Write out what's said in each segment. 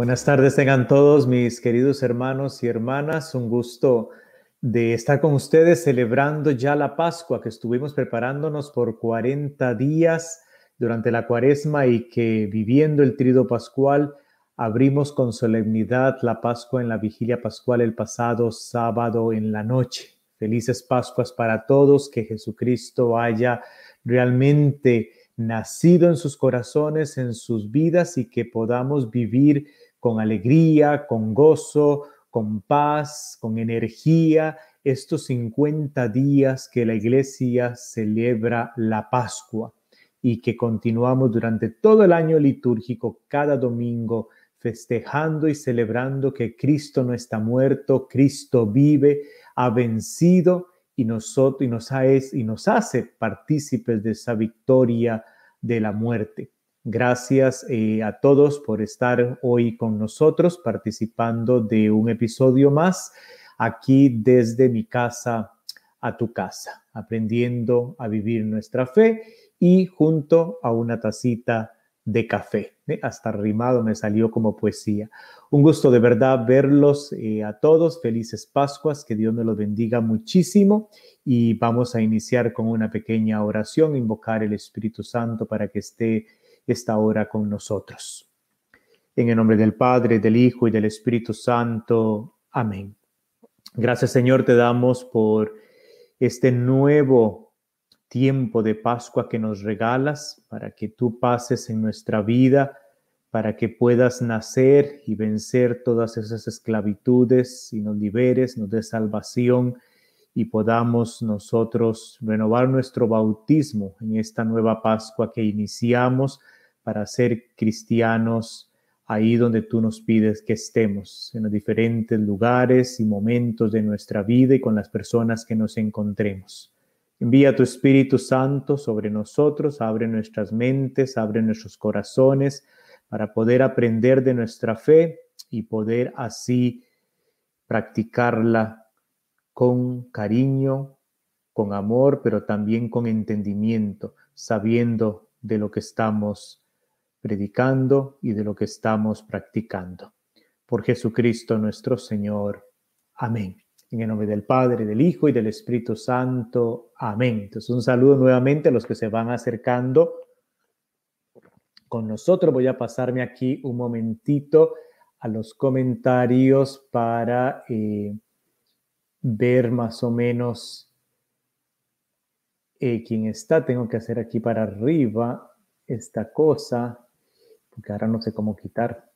Buenas tardes tengan todos mis queridos hermanos y hermanas. Un gusto de estar con ustedes celebrando ya la Pascua que estuvimos preparándonos por 40 días durante la cuaresma y que viviendo el trido pascual abrimos con solemnidad la Pascua en la vigilia pascual el pasado sábado en la noche. Felices Pascuas para todos, que Jesucristo haya realmente nacido en sus corazones, en sus vidas y que podamos vivir con alegría, con gozo, con paz, con energía, estos 50 días que la iglesia celebra la Pascua y que continuamos durante todo el año litúrgico, cada domingo, festejando y celebrando que Cristo no está muerto, Cristo vive, ha vencido y, y, nos, y nos hace partícipes de esa victoria de la muerte. Gracias eh, a todos por estar hoy con nosotros participando de un episodio más aquí desde mi casa a tu casa, aprendiendo a vivir nuestra fe y junto a una tacita de café. ¿eh? Hasta rimado me salió como poesía. Un gusto de verdad verlos eh, a todos. Felices Pascuas, que Dios me los bendiga muchísimo. Y vamos a iniciar con una pequeña oración, invocar el Espíritu Santo para que esté esta hora con nosotros. En el nombre del Padre, del Hijo y del Espíritu Santo. Amén. Gracias Señor te damos por este nuevo tiempo de Pascua que nos regalas para que tú pases en nuestra vida, para que puedas nacer y vencer todas esas esclavitudes y nos liberes, nos des salvación y podamos nosotros renovar nuestro bautismo en esta nueva Pascua que iniciamos para ser cristianos ahí donde tú nos pides que estemos, en los diferentes lugares y momentos de nuestra vida y con las personas que nos encontremos. Envía tu Espíritu Santo sobre nosotros, abre nuestras mentes, abre nuestros corazones para poder aprender de nuestra fe y poder así practicarla con cariño, con amor, pero también con entendimiento, sabiendo de lo que estamos predicando y de lo que estamos practicando. Por Jesucristo nuestro Señor. Amén. En el nombre del Padre, del Hijo y del Espíritu Santo. Amén. Entonces un saludo nuevamente a los que se van acercando con nosotros. Voy a pasarme aquí un momentito a los comentarios para eh, ver más o menos eh, quién está. Tengo que hacer aquí para arriba esta cosa porque ahora no sé cómo quitar.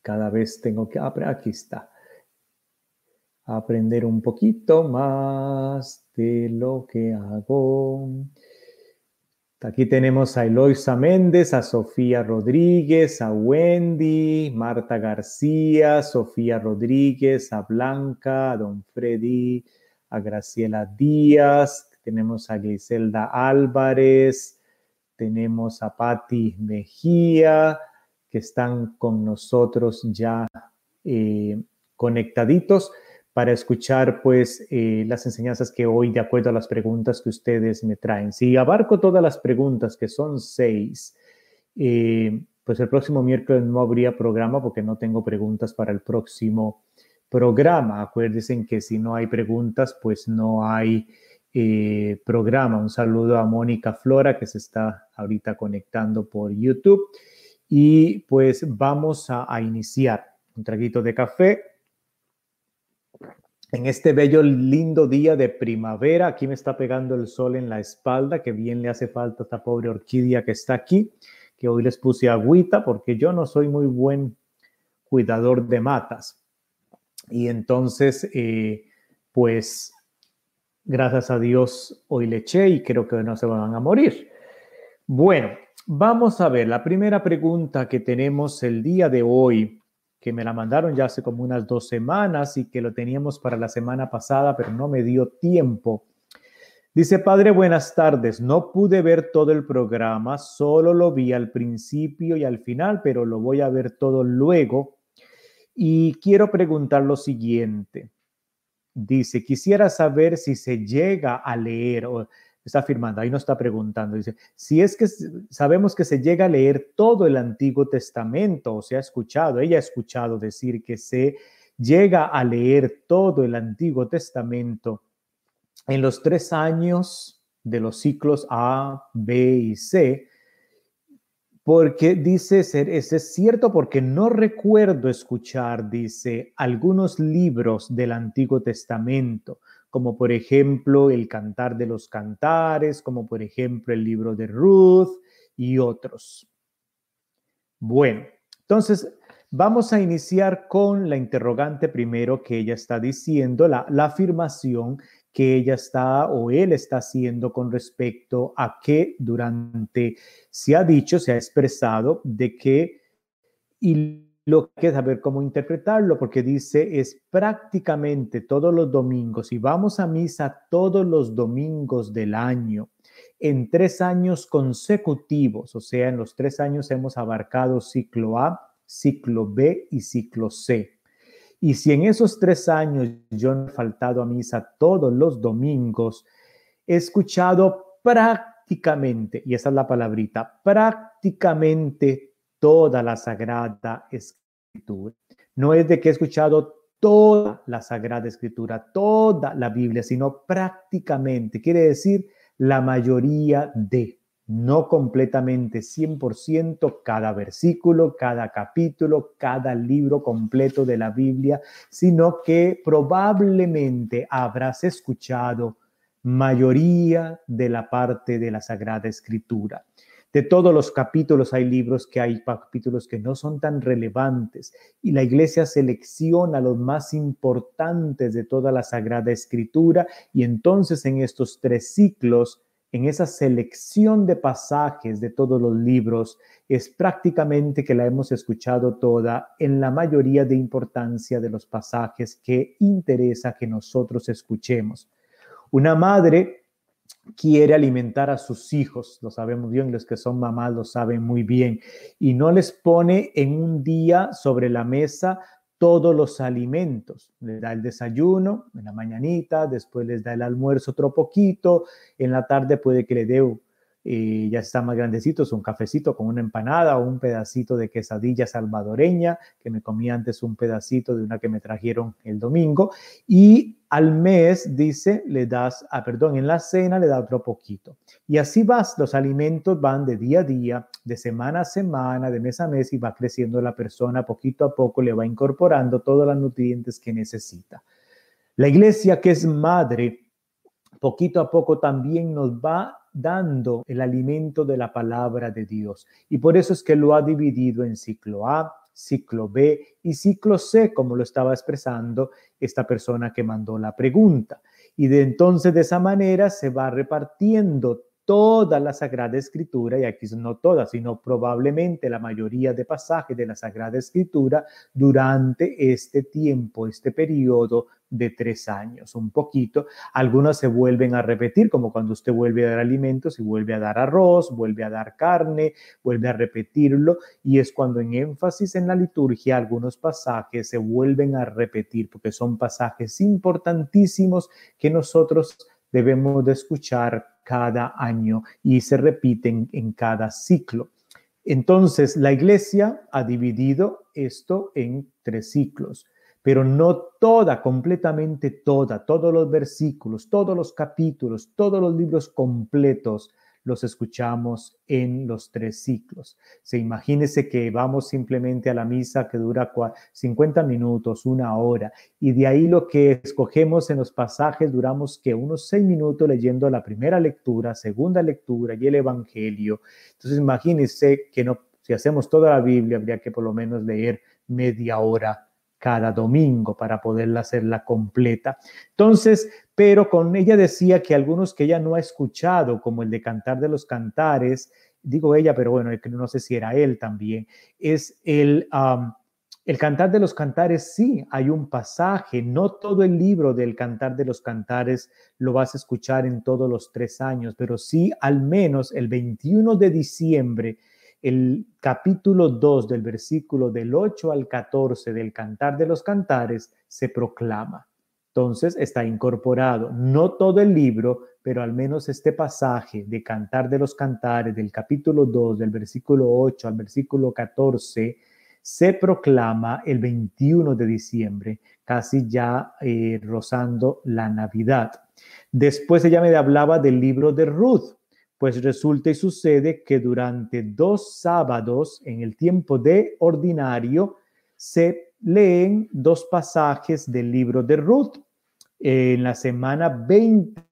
Cada vez tengo que, aquí está. Aprender un poquito más de lo que hago. Aquí tenemos a Eloisa Méndez, a Sofía Rodríguez, a Wendy, Marta García, Sofía Rodríguez, a Blanca, a Don Freddy, a Graciela Díaz, tenemos a Griselda Álvarez, tenemos a Patti Mejía, que están con nosotros ya eh, conectaditos para escuchar pues eh, las enseñanzas que hoy, de acuerdo a las preguntas que ustedes me traen. Si abarco todas las preguntas, que son seis, eh, pues el próximo miércoles no habría programa porque no tengo preguntas para el próximo programa. Acuérdense que si no hay preguntas, pues no hay eh, programa. Un saludo a Mónica Flora que se está ahorita conectando por YouTube. Y pues vamos a, iniciar. Un traguito de café. En este bello, lindo día de primavera, aquí me está pegando el sol en la espalda, que bien le hace falta a esta pobre orquídea que está aquí, que hoy les puse agüita porque yo no soy muy buen cuidador de matas. Y entonces, eh, pues Gracias a Dios hoy le eché y creo que no se van a morir. Bueno, vamos a ver la primera pregunta que tenemos el día de hoy, que me la mandaron ya hace como unas dos semanas y que lo teníamos para la semana pasada, pero no me dio tiempo. Dice, Padre, buenas tardes. No pude ver todo el programa, solo lo vi al principio y al final, pero lo voy a ver todo luego. Y quiero preguntar lo siguiente dice, quisiera saber si se llega a leer, o está afirmando, ahí no está preguntando, dice, si es que sabemos que se llega a leer todo el Antiguo Testamento, o se ha escuchado, ella ha escuchado decir que se llega a leer todo el Antiguo Testamento en los tres años de los ciclos A, B y C, porque dice ser, es cierto porque no recuerdo escuchar, dice, algunos libros del Antiguo Testamento, como por ejemplo el Cantar de los Cantares, como por ejemplo el libro de Ruth y otros. Bueno, entonces vamos a iniciar con la interrogante primero que ella está diciendo, la, la afirmación que ella está o él está haciendo con respecto a que durante, se ha dicho, se ha expresado de que, y lo que saber cómo interpretarlo, porque dice es prácticamente todos los domingos, y vamos a misa todos los domingos del año, en tres años consecutivos, o sea, en los tres años hemos abarcado ciclo A, ciclo B y ciclo C. Y si en esos tres años yo no he faltado a misa todos los domingos, he escuchado prácticamente, y esa es la palabrita, prácticamente toda la Sagrada Escritura. No es de que he escuchado toda la Sagrada Escritura, toda la Biblia, sino prácticamente, quiere decir la mayoría de no completamente 100% cada versículo, cada capítulo, cada libro completo de la Biblia, sino que probablemente habrás escuchado mayoría de la parte de la Sagrada Escritura. De todos los capítulos hay libros que hay capítulos que no son tan relevantes y la iglesia selecciona los más importantes de toda la Sagrada Escritura y entonces en estos tres ciclos en esa selección de pasajes de todos los libros es prácticamente que la hemos escuchado toda en la mayoría de importancia de los pasajes que interesa que nosotros escuchemos. Una madre quiere alimentar a sus hijos, lo sabemos bien, los que son mamás lo saben muy bien, y no les pone en un día sobre la mesa todos los alimentos. Les da el desayuno en la mañanita, después les da el almuerzo otro poquito, en la tarde puede que le dé eh, ya está más grandecitos, un cafecito con una empanada o un pedacito de quesadilla salvadoreña, que me comí antes un pedacito de una que me trajeron el domingo. Y al mes, dice, le das, ah, perdón, en la cena le da otro poquito. Y así vas, los alimentos van de día a día, de semana a semana, de mes a mes y va creciendo la persona, poquito a poco le va incorporando todos los nutrientes que necesita. La iglesia que es madre, poquito a poco también nos va dando el alimento de la palabra de Dios. Y por eso es que lo ha dividido en ciclo A, ciclo B y ciclo C, como lo estaba expresando esta persona que mandó la pregunta. Y de entonces de esa manera se va repartiendo toda la Sagrada Escritura, y aquí no toda, sino probablemente la mayoría de pasajes de la Sagrada Escritura durante este tiempo, este periodo de tres años, un poquito. Algunos se vuelven a repetir, como cuando usted vuelve a dar alimentos y vuelve a dar arroz, vuelve a dar carne, vuelve a repetirlo, y es cuando en énfasis en la liturgia algunos pasajes se vuelven a repetir, porque son pasajes importantísimos que nosotros debemos de escuchar cada año y se repiten en cada ciclo. Entonces, la iglesia ha dividido esto en tres ciclos, pero no toda, completamente toda, todos los versículos, todos los capítulos, todos los libros completos los escuchamos en los tres ciclos. Se imagínese que vamos simplemente a la misa que dura 50 minutos, una hora, y de ahí lo que escogemos en los pasajes duramos que unos seis minutos leyendo la primera lectura, segunda lectura y el Evangelio. Entonces imagínese que no, si hacemos toda la Biblia, habría que por lo menos leer media hora cada domingo para poderla hacerla completa. Entonces, pero con ella decía que algunos que ella no ha escuchado, como el de Cantar de los Cantares, digo ella, pero bueno, no sé si era él también, es el, el Cantar de los Cantares, sí, hay un pasaje, no todo el libro del Cantar de los Cantares lo vas a escuchar en todos los tres años, pero sí al menos el 21 de diciembre el capítulo 2 del versículo del 8 al 14 del Cantar de los Cantares se proclama. Entonces está incorporado, no todo el libro, pero al menos este pasaje de Cantar de los Cantares, del capítulo 2, del versículo 8 al versículo 14, se proclama el 21 de diciembre, casi ya eh, rozando la Navidad. Después ella me hablaba del libro de Ruth, pues resulta y sucede que durante dos sábados en el tiempo de ordinario se leen dos pasajes del libro de Ruth. En la semana 20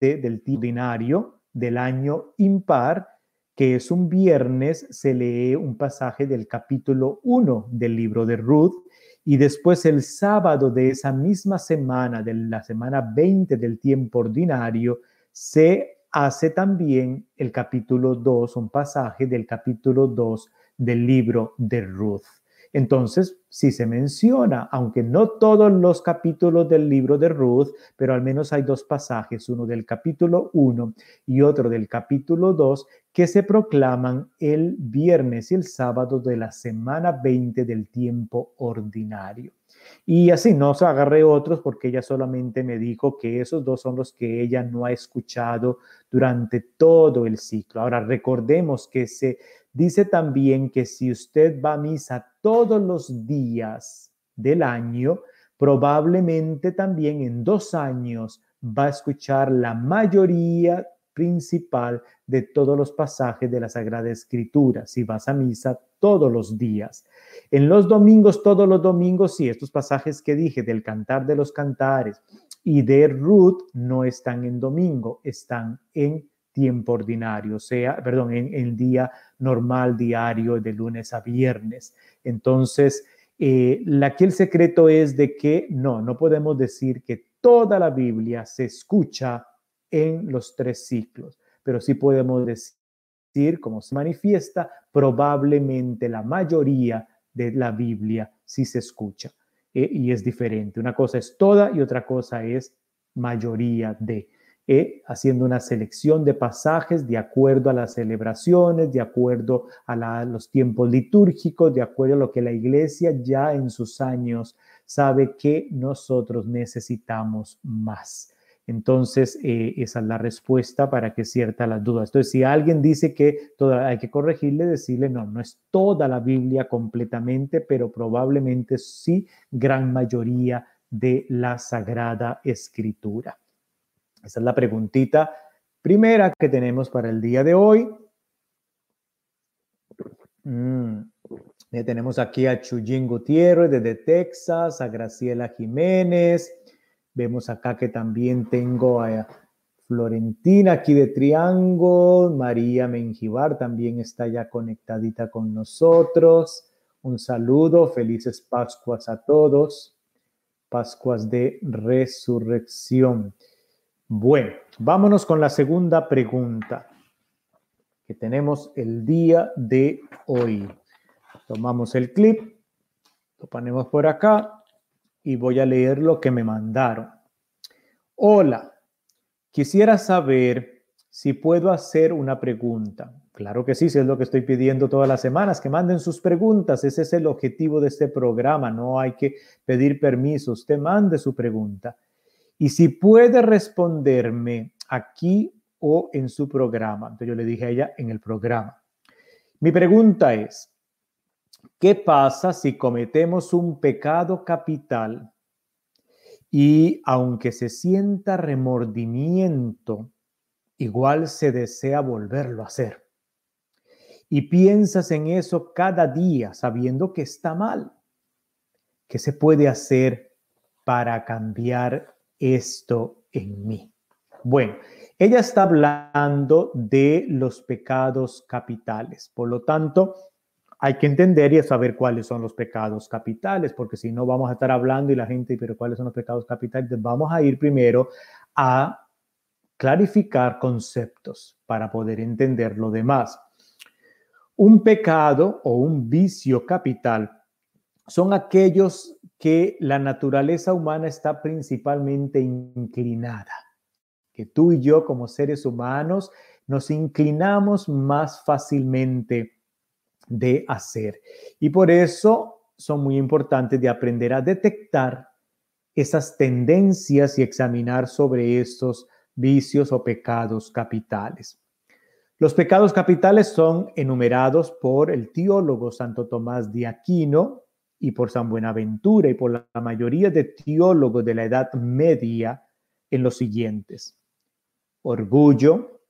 del ordinario del año impar, que es un viernes, se lee un pasaje del capítulo 1 del libro de Ruth y después el sábado de esa misma semana, de la semana 20 del tiempo ordinario, se hace también el capítulo 2, un pasaje del capítulo 2 del libro de Ruth. Entonces, si se menciona, aunque no todos los capítulos del libro de Ruth, pero al menos hay dos pasajes, uno del capítulo 1 y otro del capítulo 2, que se proclaman el viernes y el sábado de la semana 20 del tiempo ordinario. Y así no se agarré otros porque ella solamente me dijo que esos dos son los que ella no ha escuchado durante todo el ciclo. Ahora recordemos que se Dice también que si usted va a misa todos los días del año, probablemente también en dos años va a escuchar la mayoría principal de todos los pasajes de la Sagrada Escritura, si vas a misa todos los días. En los domingos, todos los domingos, sí, estos pasajes que dije del cantar de los cantares y de Ruth no están en domingo, están en tiempo ordinario, sea, perdón, en el día normal, diario, de lunes a viernes. Entonces, eh, aquí el secreto es de que no, no podemos decir que toda la Biblia se escucha en los tres ciclos, pero sí podemos decir, como se manifiesta, probablemente la mayoría de la Biblia sí se escucha. Eh, y es diferente. Una cosa es toda y otra cosa es mayoría de. Eh, haciendo una selección de pasajes de acuerdo a las celebraciones, de acuerdo a los tiempos litúrgicos, de acuerdo a lo que la iglesia ya en sus años sabe que nosotros necesitamos más. Entonces, eh, esa es la respuesta para que cierta las dudas. Entonces, si alguien dice que hay que corregirle, decirle, no, no es toda la Biblia completamente, pero probablemente sí gran mayoría de la Sagrada Escritura. Esa es la preguntita primera que tenemos para el día de hoy. Mm, tenemos aquí a Chuyín Gutiérrez desde Texas, a Graciela Jiménez. Vemos acá que también tengo a Florentina aquí de Triángulo. María Menjivar también está ya conectadita con nosotros. Un saludo, felices Pascuas a todos. Pascuas de resurrección. Bueno, vámonos con la segunda pregunta que tenemos el día de hoy. Tomamos el clip, lo ponemos por acá y voy a leer lo que me mandaron. Hola, quisiera saber si puedo hacer una pregunta. Claro que sí, si es lo que estoy pidiendo todas las semanas, que manden sus preguntas. Ese es el objetivo de este programa. No hay que pedir permiso. Usted mande su pregunta. Y si puede responderme aquí o en su programa. Entonces yo le dije a ella en el programa. Mi pregunta es, ¿qué pasa si cometemos un pecado capital y aunque se sienta remordimiento, igual se desea volverlo a hacer? Y piensas en eso cada día sabiendo que está mal. ¿Qué se puede hacer para cambiar esto en mí. Bueno, ella está hablando de los pecados capitales. Por lo tanto, hay que entender y saber cuáles son los pecados capitales, porque si no vamos a estar hablando y la gente, pero ¿cuáles son los pecados capitales? Vamos a ir primero a clarificar conceptos para poder entender lo demás. Un pecado o un vicio capital son aquellos que la naturaleza humana está principalmente inclinada, que tú y yo como seres humanos nos inclinamos más fácilmente de hacer. Y por eso son muy importantes de aprender a detectar esas tendencias y examinar sobre estos vicios o pecados capitales. Los pecados capitales son enumerados por el teólogo Santo Tomás de Aquino y por San Buenaventura y por la mayoría de teólogos de la Edad Media en los siguientes. Orgullo,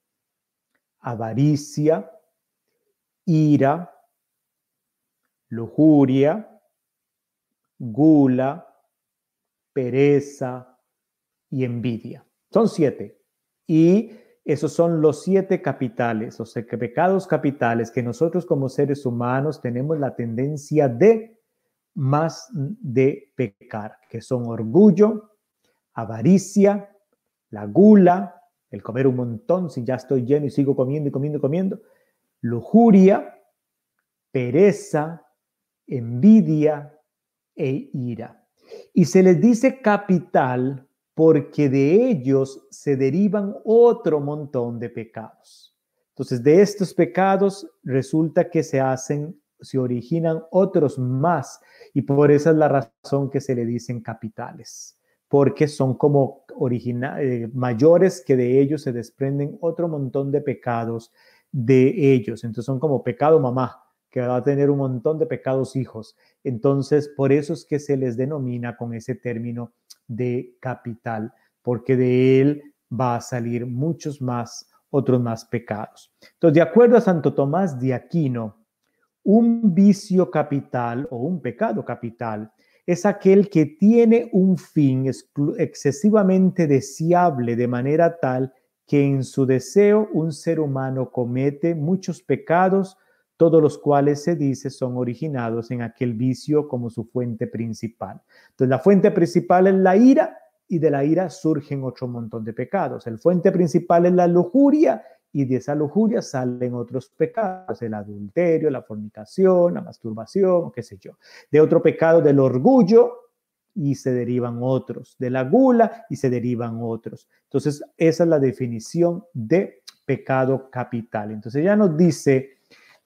avaricia, ira, lujuria, gula, pereza y envidia. Son siete. Y esos son los siete capitales, o sea, pecados capitales que nosotros como seres humanos tenemos la tendencia de más de pecar, que son orgullo, avaricia, la gula, el comer un montón si ya estoy lleno y sigo comiendo y comiendo y comiendo, lujuria, pereza, envidia e ira. Y se les dice capital porque de ellos se derivan otro montón de pecados. Entonces, de estos pecados resulta que se hacen, se originan otros más y por esa es la razón que se le dicen capitales, porque son como eh, mayores que de ellos se desprenden otro montón de pecados de ellos. Entonces son como pecado mamá, que va a tener un montón de pecados hijos. Entonces, por eso es que se les denomina con ese término de capital, porque de él va a salir muchos más, otros más pecados. Entonces, de acuerdo a Santo Tomás de Aquino, un vicio capital o un pecado capital es aquel que tiene un fin excesivamente deseable de manera tal que en su deseo un ser humano comete muchos pecados todos los cuales se dice son originados en aquel vicio como su fuente principal. Entonces, la fuente principal es la ira y de la ira surgen otro montón de pecados. El fuente principal es la lujuria y de esa lujuria salen otros pecados, el adulterio, la fornicación, la masturbación, qué sé yo. De otro pecado del orgullo y se derivan otros, de la gula y se derivan otros. Entonces, esa es la definición de pecado capital. Entonces, ya nos dice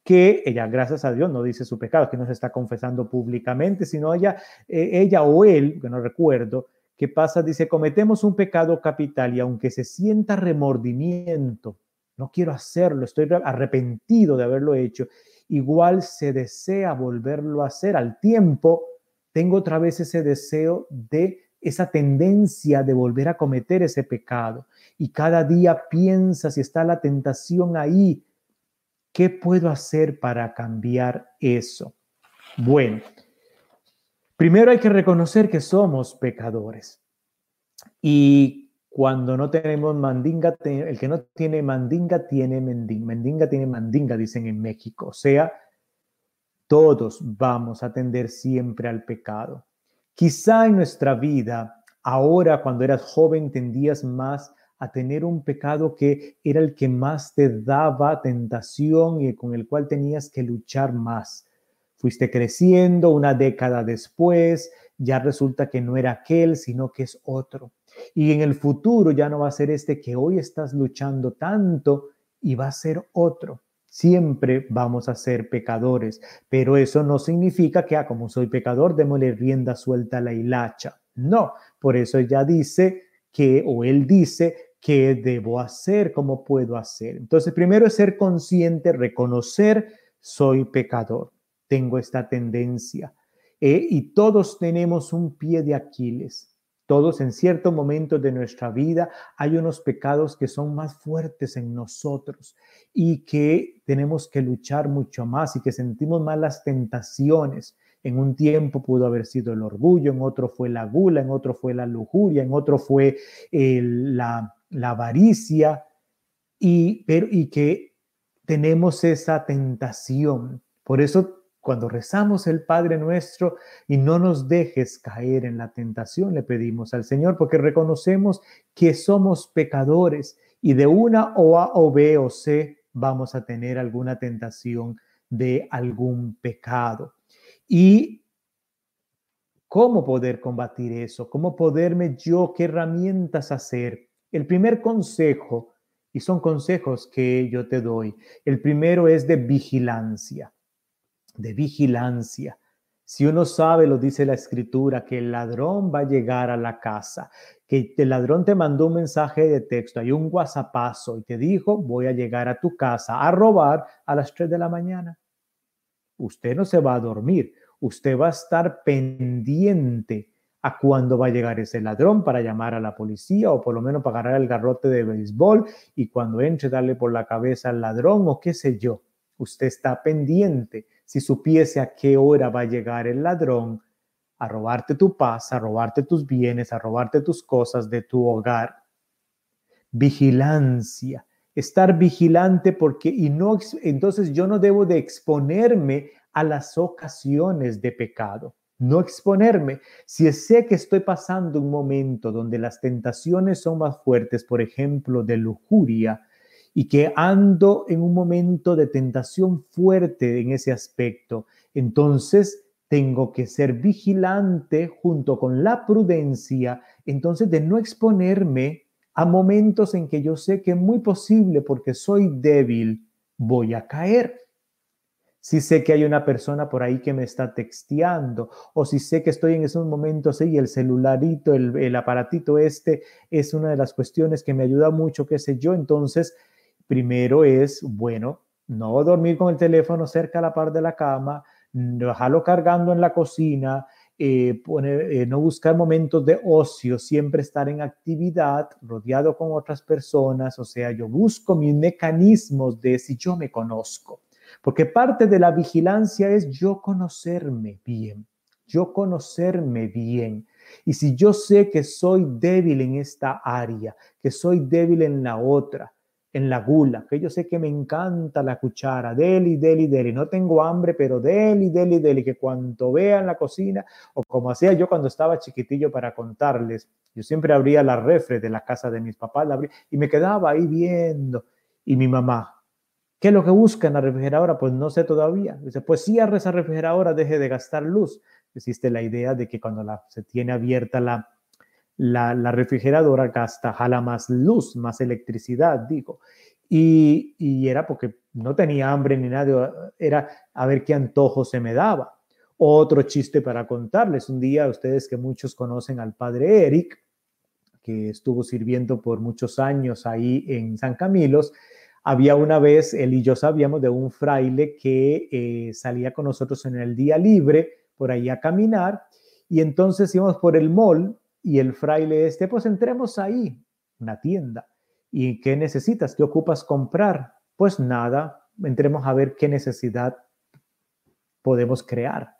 que ella, gracias a Dios, no dice su pecado, que no se está confesando públicamente, sino ella, eh, ella o él, que no recuerdo, ¿qué pasa? Dice, cometemos un pecado capital y aunque se sienta remordimiento, no quiero hacerlo, estoy arrepentido de haberlo hecho, igual se desea volverlo a hacer al tiempo, tengo otra vez ese deseo de esa tendencia de volver a cometer ese pecado. Y cada día piensa si está la tentación ahí, ¿Qué puedo hacer para cambiar eso? Bueno, primero hay que reconocer que somos pecadores. Y cuando no tenemos mandinga, el que no tiene mandinga tiene mendinga. Mendinga tiene mandinga, dicen en México. O sea, todos vamos a tender siempre al pecado. Quizá en nuestra vida, ahora cuando eras joven, tendías más a tener un pecado que era el que más te daba tentación y con el cual tenías que luchar más. Fuiste creciendo una década después, ya resulta que no era aquel, sino que es otro. Y en el futuro ya no va a ser este que hoy estás luchando tanto y va a ser otro. Siempre vamos a ser pecadores, pero eso no significa que, ah, como soy pecador, démosle rienda suelta a la hilacha. No, por eso ya dice que, o él dice, ¿Qué debo hacer? ¿Cómo puedo hacer? Entonces, primero es ser consciente, reconocer, soy pecador, tengo esta tendencia. Eh, y todos tenemos un pie de Aquiles. Todos en cierto momento de nuestra vida hay unos pecados que son más fuertes en nosotros y que tenemos que luchar mucho más y que sentimos más las tentaciones. En un tiempo pudo haber sido el orgullo, en otro fue la gula, en otro fue la lujuria, en otro fue la la avaricia y, pero, y que tenemos esa tentación. Por eso cuando rezamos el Padre nuestro y no nos dejes caer en la tentación, le pedimos al Señor, porque reconocemos que somos pecadores y de una o A o B o C vamos a tener alguna tentación de algún pecado. Y cómo poder combatir eso, cómo poderme yo, qué herramientas hacer el primer consejo, y son consejos que yo te doy, el primero es de vigilancia, de vigilancia. Si uno sabe, lo dice la escritura, que el ladrón va a llegar a la casa, que el ladrón te mandó un mensaje de texto, hay un whatsappazo y te dijo, voy a llegar a tu casa a robar a las 3 de la mañana. Usted no se va a dormir, usted va a estar pendiente a cuándo va a llegar ese ladrón para llamar a la policía o por lo menos para agarrar el garrote de béisbol y cuando entre darle por la cabeza al ladrón o qué sé yo. Usted está pendiente. Si supiese a qué hora va a llegar el ladrón a robarte tu paz, a robarte tus bienes, a robarte tus cosas de tu hogar. Vigilancia. Estar vigilante porque y no entonces yo no debo de exponerme a las ocasiones de pecado no exponerme. Si sé que estoy pasando un momento donde las tentaciones son más fuertes, por ejemplo, de lujuria, y que ando en un momento de tentación fuerte en ese aspecto, entonces tengo que ser vigilante junto con la prudencia, entonces de no exponerme a momentos en que yo sé que muy posible porque soy débil, voy a caer si sé que hay una persona por ahí que me está texteando, o si sé que estoy en esos momentos y el celularito, el, aparatito este es una de las cuestiones que me ayuda mucho, qué sé yo, entonces primero es, bueno, no dormir con el teléfono cerca a la par de la cama, dejarlo cargando en la cocina, eh, eh, no buscar momentos de ocio, siempre estar en actividad, rodeado con otras personas, o sea, yo busco mis mecanismos de si yo me conozco. Porque parte de la vigilancia es yo conocerme bien, yo conocerme bien. Y si yo sé que soy débil en esta área, que soy débil en la otra, en la gula, que yo sé que me encanta la cuchara, deli, deli, deli, no tengo hambre, pero deli, deli, deli, que cuando vea en la cocina, o como hacía yo cuando estaba chiquitillo para contarles, yo siempre abría la refre de la casa de mis papás, la y me quedaba ahí viendo, y mi mamá, ¿Qué es lo que busca en la refrigeradora? Pues no sé todavía. Dice, pues si abre esa refrigeradora, deje de gastar luz. Existe la idea de que cuando se tiene abierta la, la, refrigeradora, gasta, jala más luz, más electricidad, digo. Y, y, era porque no tenía hambre ni nada, era a ver qué antojo se me daba. Otro chiste para contarles. Un día, ustedes que muchos conocen al padre Eric, que estuvo sirviendo por muchos años ahí en San Camilos, había una vez, él y yo sabíamos de un fraile que eh, salía con nosotros en el día libre por ahí a caminar y entonces íbamos por el mall y el fraile este, pues entremos ahí, una tienda. ¿Y qué necesitas? ¿Qué ocupas comprar? Pues nada, entremos a ver qué necesidad podemos crear.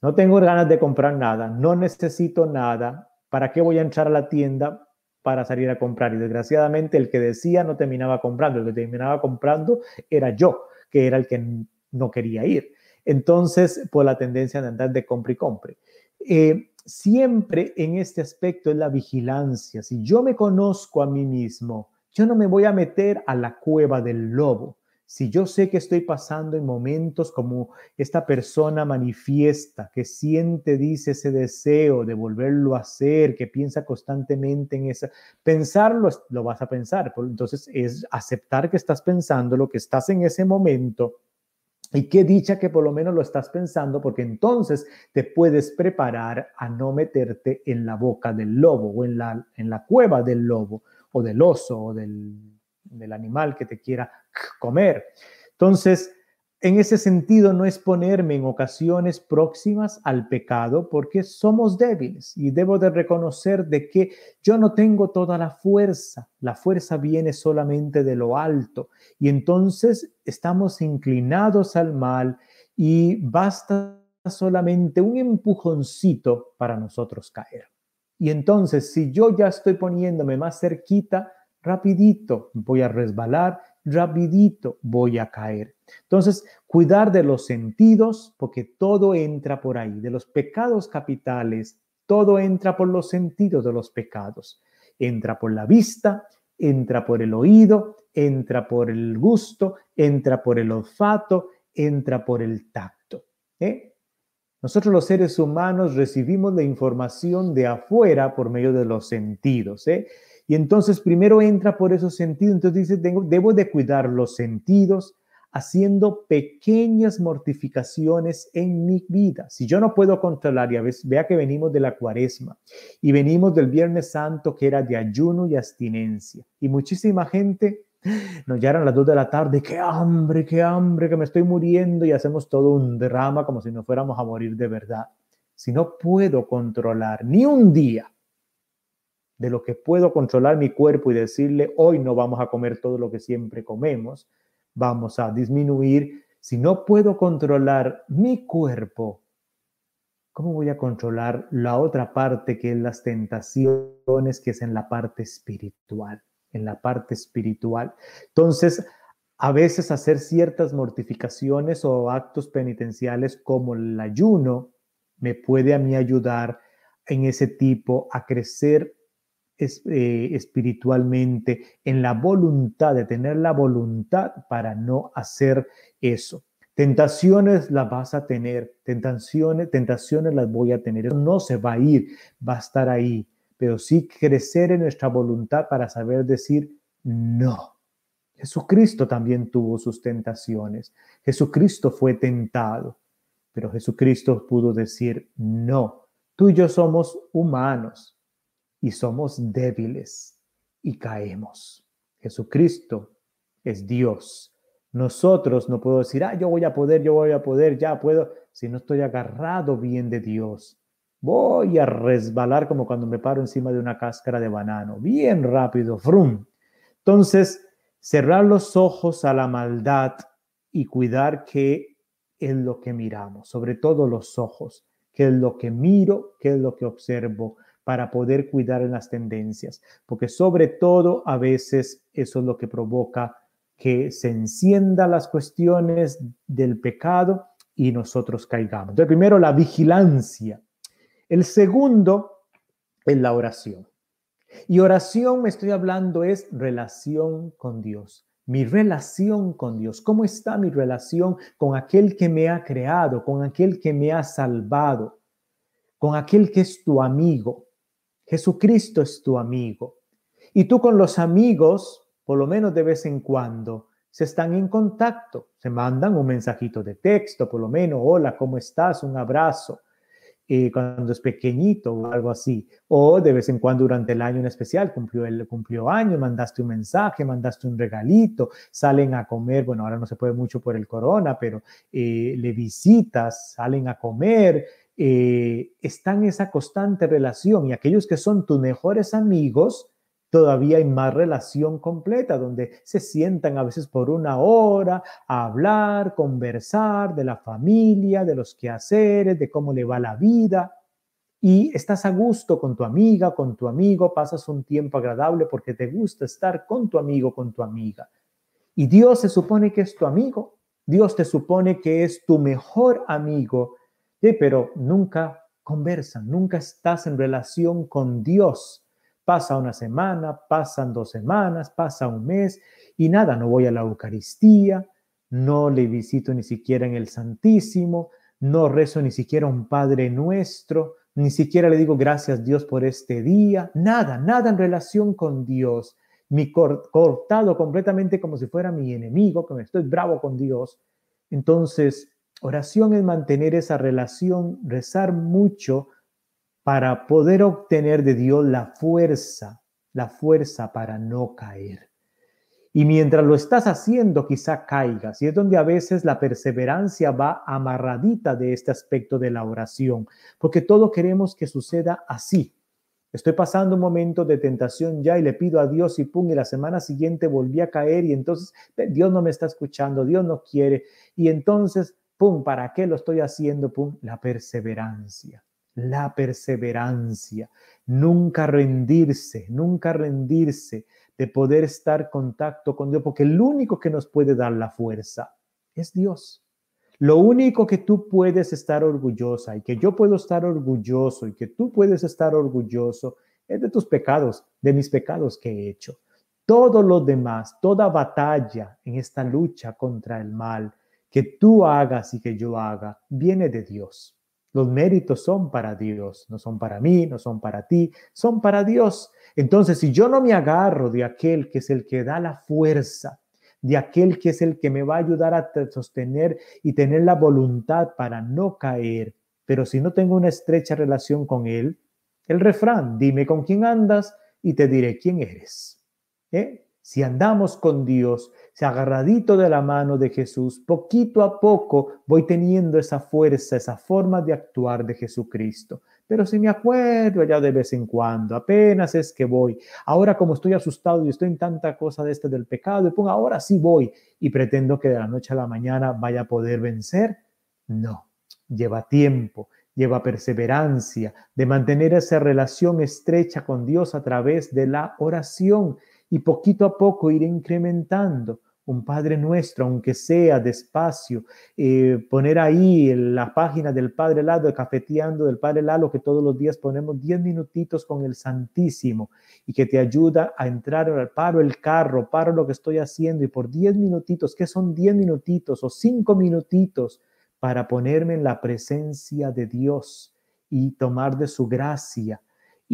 No tengo ganas de comprar nada, no necesito nada. ¿Para qué voy a entrar a la tienda? Para salir a comprar. Y desgraciadamente el que decía no terminaba comprando, el que terminaba comprando era yo, que era el que no quería ir. Entonces, por la tendencia de andar de compra y compre. Eh, siempre en este aspecto es la vigilancia. Si yo me conozco a mí mismo, yo no me voy a meter a la cueva del lobo. Si yo sé que estoy pasando en momentos como esta persona manifiesta, que siente, dice ese deseo de volverlo a hacer, que piensa constantemente en eso, pensarlo lo vas a pensar. Entonces es aceptar que estás pensando lo que estás en ese momento y qué dicha que por lo menos lo estás pensando, porque entonces te puedes preparar a no meterte en la boca del lobo o en la, en la cueva del lobo o del oso o del del animal que te quiera comer. Entonces, en ese sentido, no es ponerme en ocasiones próximas al pecado porque somos débiles y debo de reconocer de que yo no tengo toda la fuerza. La fuerza viene solamente de lo alto y entonces estamos inclinados al mal y basta solamente un empujoncito para nosotros caer. Y entonces, si yo ya estoy poniéndome más cerquita, rapidito voy a resbalar, rapidito voy a caer. Entonces, cuidar de los sentidos, porque todo entra por ahí, de los pecados capitales, todo entra por los sentidos de los pecados. Entra por la vista, entra por el oído, entra por el gusto, entra por el olfato, entra por el tacto. ¿eh? Nosotros los seres humanos recibimos la información de afuera por medio de los sentidos. ¿eh? Y entonces primero entra por esos sentidos, entonces dice, tengo, debo de cuidar los sentidos, haciendo pequeñas mortificaciones en mi vida. Si yo no puedo controlar, y a veces vea que venimos de la cuaresma y venimos del Viernes Santo que era de ayuno y abstinencia. Y muchísima gente nos llegan a las dos de la tarde, qué hambre, qué hambre, que me estoy muriendo y hacemos todo un drama como si no fuéramos a morir de verdad. Si no puedo controlar ni un día de lo que puedo controlar mi cuerpo y decirle, hoy no vamos a comer todo lo que siempre comemos, vamos a disminuir. Si no puedo controlar mi cuerpo, ¿cómo voy a controlar la otra parte que es las tentaciones, que es en la parte espiritual? En la parte espiritual. Entonces, a veces hacer ciertas mortificaciones o actos penitenciales como el ayuno me puede a mí ayudar en ese tipo a crecer eh, espiritualmente, en la voluntad, de tener la voluntad para no hacer eso. Tentaciones las vas a tener, tentaciones, tentaciones las voy a tener. no se va a ir, va a estar ahí, pero sí crecer en nuestra voluntad para saber decir no. Jesucristo también tuvo sus tentaciones. Jesucristo fue tentado, pero Jesucristo pudo decir no. Tú y yo somos humanos, y somos débiles y caemos. Jesucristo es Dios. Nosotros no puedo decir, ah, yo voy a poder, yo voy a poder, ya puedo, si no estoy agarrado bien de Dios. Voy a resbalar como cuando me paro encima de una cáscara de banano, bien rápido, frum. Entonces, cerrar los ojos a la maldad y cuidar que es lo que miramos, sobre todo los ojos, que es lo que miro, que es lo que observo, para poder cuidar las tendencias, porque sobre todo a veces eso es lo que provoca que se encienda las cuestiones del pecado y nosotros caigamos. Entonces, primero la vigilancia. El segundo es la oración. Y oración, me estoy hablando, es relación con Dios. Mi relación con Dios. ¿Cómo está mi relación con aquel que me ha creado, con aquel que me ha salvado, con aquel que es tu amigo? Jesucristo es tu amigo. Y tú con los amigos, por lo menos de vez en cuando, se están en contacto, se mandan un mensajito de texto, por lo menos, hola, ¿cómo estás? Un abrazo. Eh, cuando es pequeñito o algo así. O de vez en cuando durante el año en especial, cumplió, el, cumplió año, mandaste un mensaje, mandaste un regalito, salen a comer, bueno, ahora no se puede mucho por el corona, pero eh, le visitas, salen a comer, eh, están en esa constante relación y aquellos que son tus mejores amigos, todavía hay más relación completa, donde se sientan a veces por una hora a hablar, conversar de la familia, de los quehaceres, de cómo le va la vida. Y estás a gusto con tu amiga, con tu amigo, pasas un tiempo agradable porque te gusta estar con tu amigo, con tu amiga. Y Dios se supone que es tu amigo, Dios te supone que es tu mejor amigo Sí, pero nunca conversan, nunca estás en relación con Dios. Pasa una semana, pasan dos semanas, pasa un mes y nada, no voy a la Eucaristía, no le visito ni siquiera en el Santísimo, no rezo ni siquiera un Padre nuestro, ni siquiera le digo gracias Dios por este día, nada, nada en relación con Dios. Mi cortado completamente como si fuera mi enemigo, que me estoy bravo con Dios. Entonces, Oración es mantener esa relación, rezar mucho para poder obtener de Dios la fuerza, la fuerza para no caer. Y mientras lo estás haciendo, quizá caigas. Y es donde a veces la perseverancia va amarradita de este aspecto de la oración, porque todo queremos que suceda así. Estoy pasando un momento de tentación ya y le pido a Dios y pum, y la semana siguiente volví a caer y entonces Dios no me está escuchando, Dios no quiere. Y entonces ¿para qué lo estoy haciendo? Pum, la perseverancia, la perseverancia, nunca rendirse, nunca rendirse de poder estar en contacto con Dios, porque el único que nos puede dar la fuerza es Dios. Lo único que tú puedes estar orgullosa y que yo puedo estar orgulloso y que tú puedes estar orgulloso es de tus pecados, de mis pecados que he hecho. Todo lo demás, toda batalla en esta lucha contra el mal, que tú hagas y que yo haga, viene de Dios. Los méritos son para Dios, no son para mí, no son para ti, son para Dios. Entonces, si yo no me agarro de aquel que es el que da la fuerza de aquel que es el que me va a ayudar a sostener y tener la voluntad para no caer. Pero si no tengo una estrecha relación con Él, el refrán, dime con quién andas y te diré quién eres. ¿Eh? Si andamos con Dios, si agarradito de la mano de Jesús, poquito a poco voy teniendo esa fuerza, esa forma de actuar de Jesucristo. Pero si me acuerdo ya de vez en cuando, apenas es que voy. Ahora como estoy asustado y estoy en tanta cosa de este del pecado, y pongo ahora sí voy y pretendo que de la noche a la mañana vaya a poder vencer. No, lleva tiempo, lleva perseverancia, de mantener esa relación estrecha con Dios a través de la oración y poquito a poco ir incrementando. Un Padre nuestro, aunque sea despacio, eh, poner ahí la página del Padre Lalo, cafeteando del Padre Lalo, que todos los días ponemos 10 minutitos con el Santísimo y que te ayuda a entrar, paro el carro, paro lo que estoy haciendo y por 10 minutitos, que son 10 minutitos o 5 minutitos para ponerme en la presencia de Dios y tomar de su gracia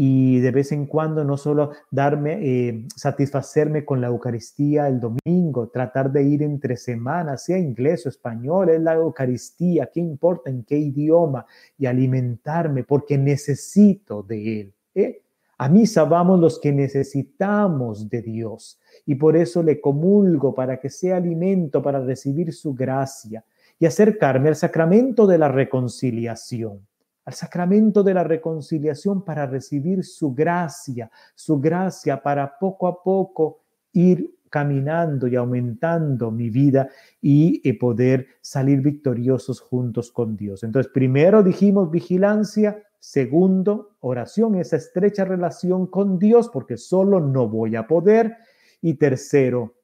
y de vez en cuando no solo darme, eh, satisfacerme con la Eucaristía el domingo, tratar de ir entre semanas, sea inglés o español, es la Eucaristía, qué importa en qué idioma, y alimentarme porque necesito de Él. ¿eh? A misa vamos los que necesitamos de Dios y por eso le comulgo para que sea alimento para recibir su gracia y acercarme al sacramento de la reconciliación al sacramento de la reconciliación para recibir su gracia, su gracia para poco a poco ir caminando y aumentando mi vida y eh, poder salir victoriosos juntos con Dios. Entonces, primero dijimos vigilancia, segundo, oración, esa estrecha relación con Dios, porque solo no voy a poder. Y tercero,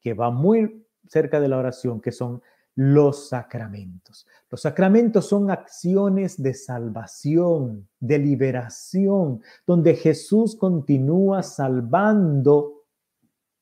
que va muy cerca de la oración, que son los sacramentos. Los sacramentos son acciones de salvación, de liberación, donde Jesús continúa salvando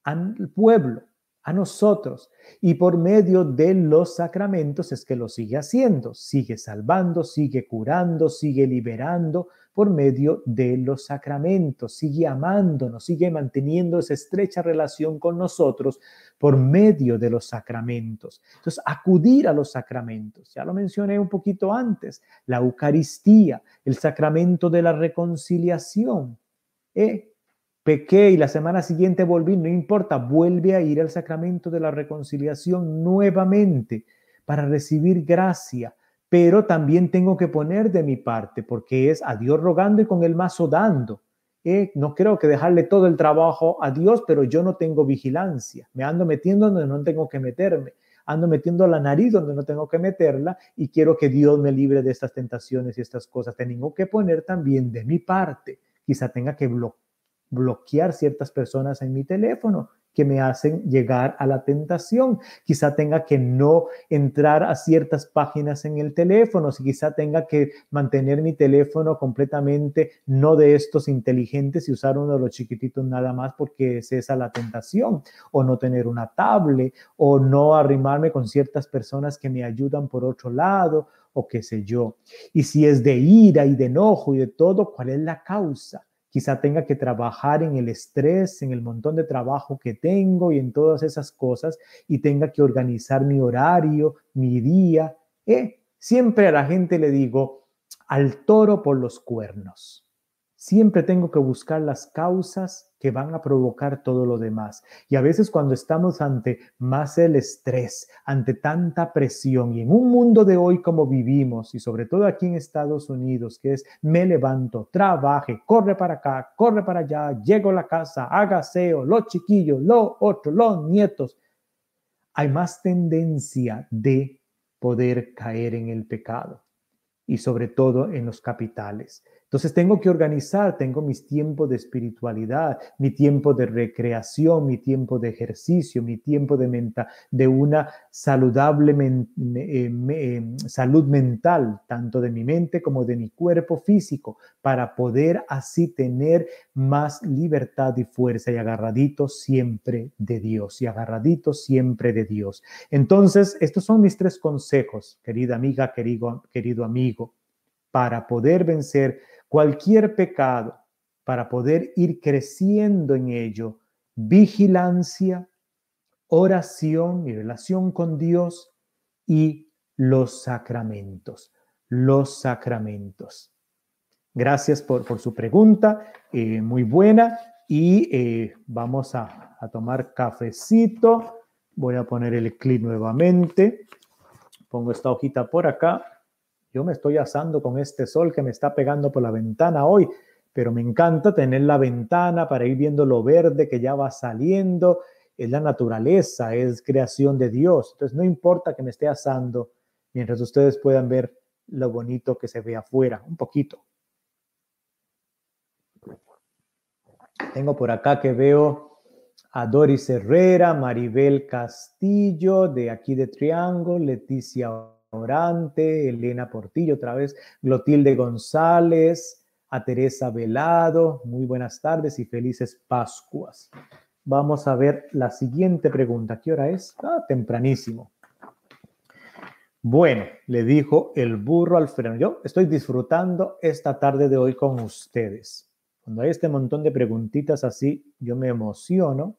al pueblo, a nosotros. Y por medio de los sacramentos es que lo sigue haciendo, sigue salvando, sigue curando, sigue liberando por medio de los sacramentos, sigue amándonos, sigue manteniendo esa estrecha relación con nosotros por medio de los sacramentos. Entonces, acudir a los sacramentos, ya lo mencioné un poquito antes, la Eucaristía, el sacramento de la reconciliación. ¿eh? Pequé y la semana siguiente volví, no importa, vuelve a ir al sacramento de la reconciliación nuevamente para recibir gracia, pero también tengo que poner de mi parte porque es a Dios rogando y con el mazo dando. Eh, no creo que dejarle todo el trabajo a Dios, pero yo no tengo vigilancia. Me ando metiendo donde no tengo que meterme. Ando metiendo la nariz donde no tengo que meterla y quiero que Dios me libre de estas tentaciones y estas cosas. Tengo que poner también de mi parte. Quizá tenga que bloquear bloquear ciertas personas en mi teléfono que me hacen llegar a la tentación. Quizá tenga que no entrar a ciertas páginas en el teléfono, si quizá tenga que mantener mi teléfono completamente no de estos inteligentes y usar uno de los chiquititos nada más porque es esa la tentación, o no tener una tablet, o no arrimarme con ciertas personas que me ayudan por otro lado, o qué sé yo. Y si es de ira y de enojo y de todo, ¿cuál es la causa? Quizá tenga que trabajar en el estrés, en el montón de trabajo que tengo y en todas esas cosas y tenga que organizar mi horario, mi día. Eh, siempre a la gente le digo, al toro por los cuernos. Siempre tengo que buscar las causas que van a provocar todo lo demás. Y a veces cuando estamos ante más el estrés, ante tanta presión y en un mundo de hoy como vivimos y sobre todo aquí en Estados Unidos, que es me levanto, trabaje, corre para acá, corre para allá, llego a la casa, haga aseo, los chiquillos, los otros, los nietos, hay más tendencia de poder caer en el pecado y sobre todo en los capitales. Entonces tengo que organizar, tengo mis tiempos de espiritualidad, mi tiempo de recreación, mi tiempo de ejercicio, mi tiempo de, de una saludable eh, em, salud mental, tanto de mi mente como de mi cuerpo físico, para poder así tener más libertad y fuerza y agarradito siempre de Dios y agarradito siempre de Dios. Entonces, estos son mis tres consejos, querida amiga, querido, querido amigo, para poder vencer cualquier pecado para poder ir creciendo en ello, vigilancia, oración, mi relación con Dios y los sacramentos, los sacramentos. Gracias por, su pregunta, eh, muy buena. Y eh, vamos a, a tomar cafecito. Voy a poner el clip nuevamente. Pongo esta hojita por acá. Yo me estoy asando con este sol que me está pegando por la ventana hoy, pero me encanta tener la ventana para ir viendo lo verde que ya va saliendo. Es la naturaleza, es creación de Dios. Entonces no importa que me esté asando mientras ustedes puedan ver lo bonito que se ve afuera, un poquito. Tengo por acá que veo a Doris Herrera, Maribel Castillo, de aquí de Triángulo, Leticia Orante, Elena Portillo otra vez, Glotilde González, a Teresa Velado, muy buenas tardes y felices Pascuas. Vamos a ver la siguiente pregunta. ¿Qué hora es? Ah, tempranísimo. Bueno, le dijo el burro al freno. Yo estoy disfrutando esta tarde de hoy con ustedes. Cuando hay este montón de preguntitas así, yo me emociono.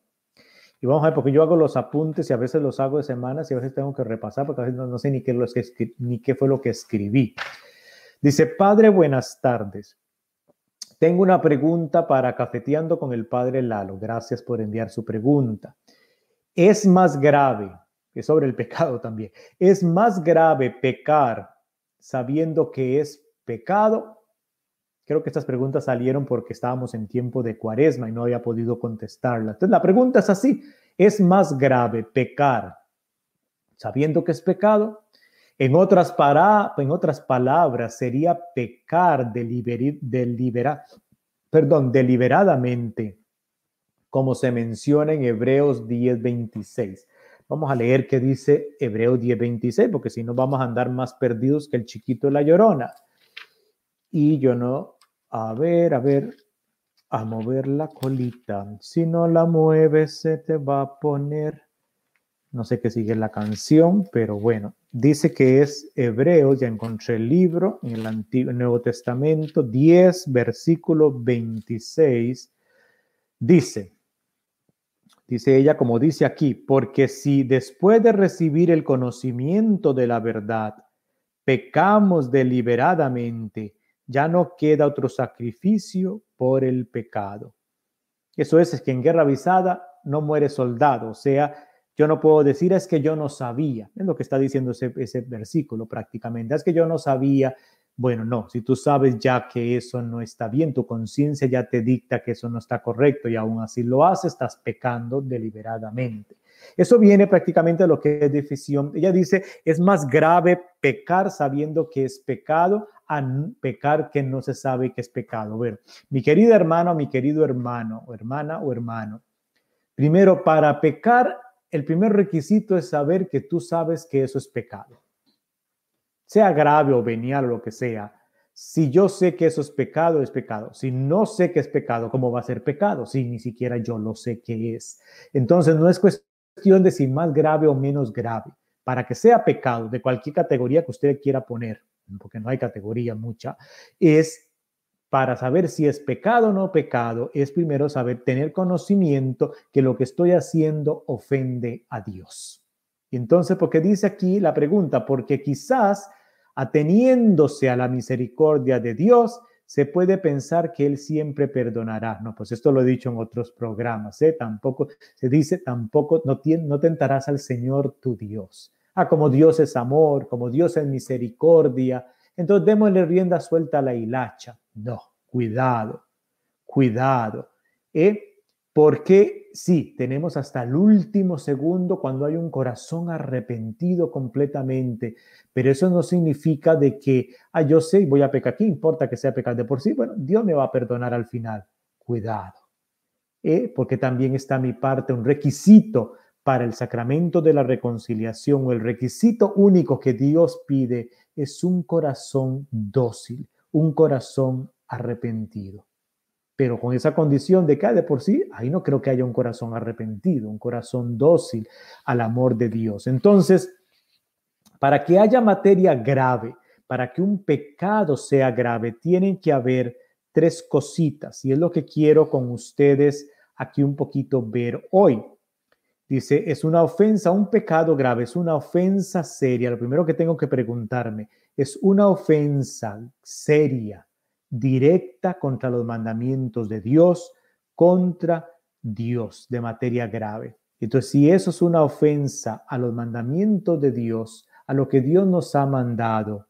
Y vamos a ver, porque yo hago los apuntes y a veces los hago de semanas y a veces tengo que repasar porque a veces no, sé ni qué, ni qué fue lo que escribí. Dice, Padre, buenas tardes. Tengo una pregunta para Cafeteando con el Padre Lalo. Gracias por enviar su pregunta. Es más grave, es sobre el pecado también, es más grave pecar sabiendo que es pecado Creo que estas preguntas salieron porque estábamos en tiempo de cuaresma y no había podido contestarla. Entonces la pregunta es así, ¿es más grave pecar sabiendo que es pecado? En otras, para, en otras palabras, sería pecar delibera, perdón, deliberadamente, como se menciona en Hebreos 10:26. Vamos a leer qué dice Hebreos 10:26, porque si no vamos a andar más perdidos que el chiquito de la llorona. Y yo no a ver, a ver, a mover la colita. Si no la mueves, se te va a poner. No sé qué sigue la canción, pero bueno, dice que es Hebreos, ya encontré el libro en el Antiguo Nuevo Testamento, 10, versículo 26. Dice, dice ella, como dice aquí, porque si después de recibir el conocimiento de la verdad, pecamos deliberadamente, ya no queda otro sacrificio por el pecado. Eso es, es que en guerra avisada no muere soldado, o sea, yo no puedo decir es que yo no sabía, es lo que está diciendo ese, ese versículo prácticamente, es que yo no sabía, bueno, no, si tú sabes ya que eso no está bien, tu conciencia ya te dicta que eso no está correcto y aún así lo haces, estás pecando deliberadamente. Eso viene prácticamente a lo que es decisión. Ella dice, es más grave pecar sabiendo que es pecado a pecar que no se sabe que es pecado. ver, mi querida hermano, mi querido hermano, o hermana o hermano, primero, para pecar, el primer requisito es saber que tú sabes que eso es pecado. Sea grave o venial o lo que sea, si yo sé que eso es pecado, es pecado. Si no sé que es pecado, ¿cómo va a ser pecado? Si ni siquiera yo lo sé que es. Entonces no es cuestión de si más grave o menos grave. Para que sea pecado de cualquier categoría que usted quiera poner, porque no hay categoría mucha, es para saber si es pecado o no pecado, es primero saber tener conocimiento que lo que estoy haciendo ofende a Dios. Y entonces, porque dice aquí la pregunta, porque quizás ateniéndose a la misericordia de Dios, se puede pensar que Él siempre perdonará. No, pues esto lo he dicho en otros programas, ¿eh? Tampoco se dice, tampoco no, no tentarás al Señor tu Dios. Ah, como Dios es amor, como Dios es misericordia. Entonces démosle rienda suelta a la hilacha. No, cuidado, cuidado. ¿Eh? Porque sí, tenemos hasta el último segundo cuando hay un corazón arrepentido completamente, pero eso no significa de que, ah, yo sé, voy a pecar, ¿qué importa que sea pecar de por sí? Bueno, Dios me va a perdonar al final. Cuidado, ¿eh? porque también está mi parte, un requisito para el sacramento de la reconciliación o el requisito único que Dios pide es un corazón dócil, un corazón arrepentido. Pero con esa condición de que ah, de por sí, ahí no creo que haya un corazón arrepentido, un corazón dócil al amor de Dios. Entonces, para que haya materia grave, para que un pecado sea grave, tienen que haber tres cositas y es lo que quiero con ustedes aquí un poquito ver hoy. Dice, es una ofensa, un pecado grave, es una ofensa seria. Lo primero que tengo que preguntarme, es una ofensa seria, directa contra los mandamientos de Dios, contra Dios de materia grave. Entonces, si eso es una ofensa a los mandamientos de Dios, a lo que Dios nos ha mandado,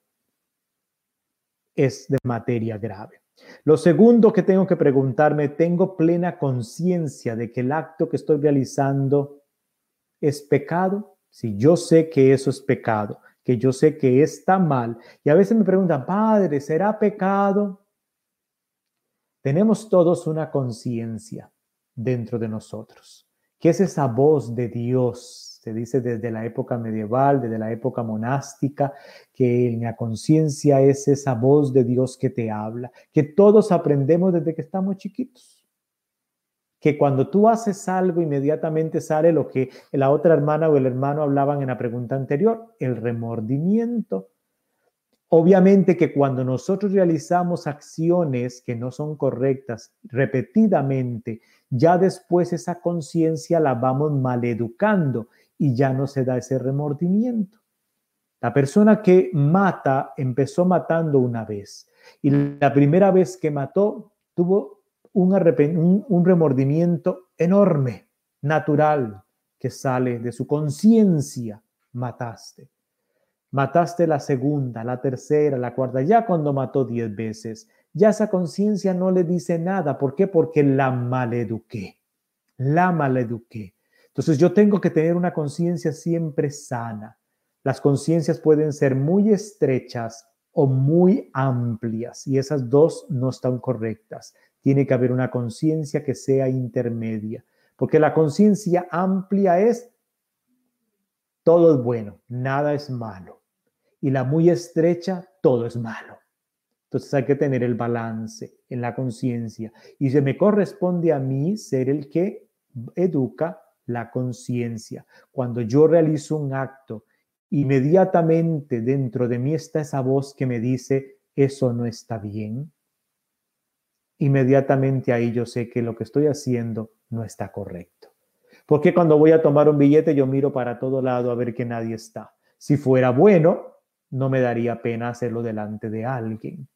es de materia grave. Lo segundo que tengo que preguntarme, ¿tengo plena conciencia de que el acto que estoy realizando es pecado? Si yo sé que eso es pecado, que yo sé que está mal, y a veces me preguntan, Padre, ¿será pecado? Tenemos todos una conciencia dentro de nosotros. ¿Qué es esa voz de Dios? Se dice desde la época medieval, desde la época monástica, que la conciencia es esa voz de Dios que te habla, que todos aprendemos desde que estamos chiquitos que cuando tú haces algo inmediatamente sale lo que la otra hermana o el hermano hablaban en la pregunta anterior, el remordimiento. Obviamente que cuando nosotros realizamos acciones que no son correctas repetidamente, ya después esa conciencia la vamos maleducando y ya no se da ese remordimiento. La persona que mata empezó matando una vez y la primera vez que mató tuvo un, un, remordimiento enorme, natural, que sale de su conciencia. Mataste. Mataste la segunda, la tercera, la cuarta, ya cuando mató diez veces, ya esa conciencia no le dice nada. ¿Por qué? Porque la maleduqué. La maleduqué. Entonces yo tengo que tener una conciencia siempre sana. Las conciencias pueden ser muy estrechas o muy amplias y esas dos no están correctas tiene que haber una conciencia que sea intermedia, porque la conciencia amplia es todo es bueno, nada es malo, y la muy estrecha, todo es malo. Entonces hay que tener el balance en la conciencia y se me corresponde a mí ser el que educa la conciencia. Cuando yo realizo un acto, inmediatamente dentro de mí está esa voz que me dice, eso no está bien, inmediatamente ahí yo sé que lo que estoy haciendo no está correcto. Porque cuando voy a tomar un billete yo miro para todo lado a ver que nadie está. Si fuera bueno, no me daría pena hacerlo delante de alguien.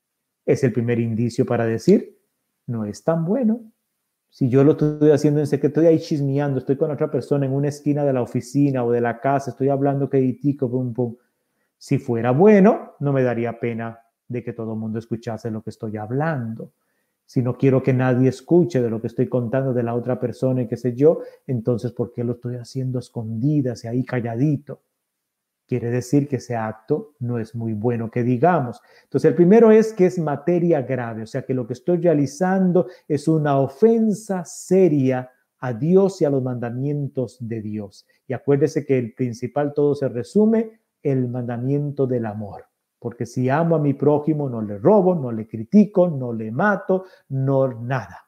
Es el primer indicio para decir, no es tan bueno. Si yo lo estoy haciendo en secreto, estoy ahí chismeando, estoy con otra persona en una esquina de la oficina o de la casa, estoy hablando que tico, pum, pum. Si fuera bueno, no me daría pena de que todo el mundo escuchase lo que estoy hablando si no quiero que nadie escuche de lo que estoy contando de la otra persona y qué sé yo, entonces ¿por qué lo estoy haciendo escondidas y ahí calladito? Quiere decir que ese acto no es muy bueno que digamos. Entonces, el primero es que es materia grave, o sea que lo que estoy realizando es una ofensa seria a Dios y a los mandamientos de Dios. Y acuérdese que el principal todo se resume el mandamiento del amor. Porque si amo a mi prójimo, no le robo, no le critico, no le mato, no nada.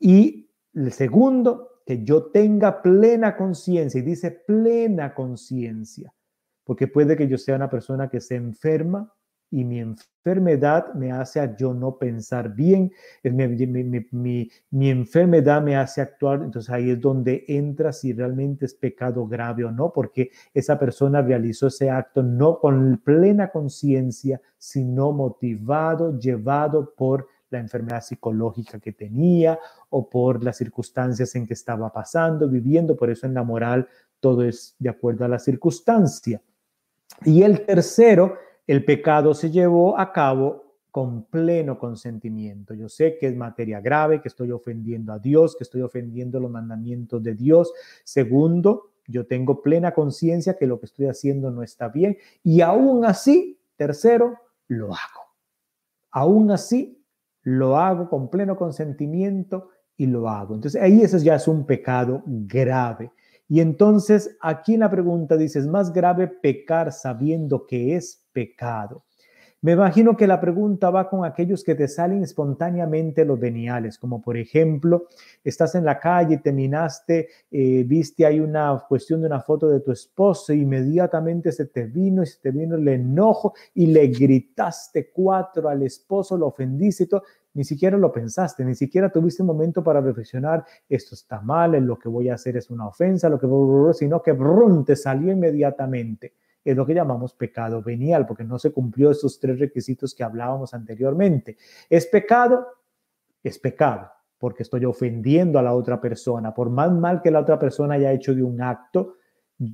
Y el segundo, que yo tenga plena conciencia, y dice plena conciencia, porque puede que yo sea una persona que se enferma y mi enfermedad me hace a yo no pensar bien, mi, mi, enfermedad me hace actuar, entonces ahí es donde entra si realmente es pecado grave o no, porque esa persona realizó ese acto no con plena conciencia, sino motivado, llevado por la enfermedad psicológica que tenía o por las circunstancias en que estaba pasando, viviendo, por eso en la moral todo es de acuerdo a la circunstancia. Y el tercero, el pecado se llevó a cabo con pleno consentimiento. Yo sé que es materia grave, que estoy ofendiendo a Dios, que estoy ofendiendo los mandamientos de Dios. Segundo, yo tengo plena conciencia que lo que estoy haciendo no está bien. Y aún así, tercero, lo hago. Aún así, lo hago con pleno consentimiento y lo hago. Entonces, ahí eso ya es un pecado grave. Y entonces aquí en la pregunta dice, ¿es más grave pecar sabiendo que es pecado? Me imagino que la pregunta va con aquellos que te salen espontáneamente los veniales, como por ejemplo, estás en la calle, terminaste, eh, viste ahí una cuestión de una foto de tu esposo, e inmediatamente se te vino y se te vino el enojo y le gritaste cuatro al esposo, lo ofendiste. Ni siquiera lo pensaste, ni siquiera tuviste un momento para reflexionar, esto está mal, lo que voy a hacer es una ofensa, lo que sino que brum, te salió inmediatamente. Es lo que llamamos pecado venial, porque no se cumplió esos tres requisitos que hablábamos anteriormente. ¿Es pecado? Es pecado, porque estoy ofendiendo a la otra persona. Por más mal que la otra persona haya hecho de un acto,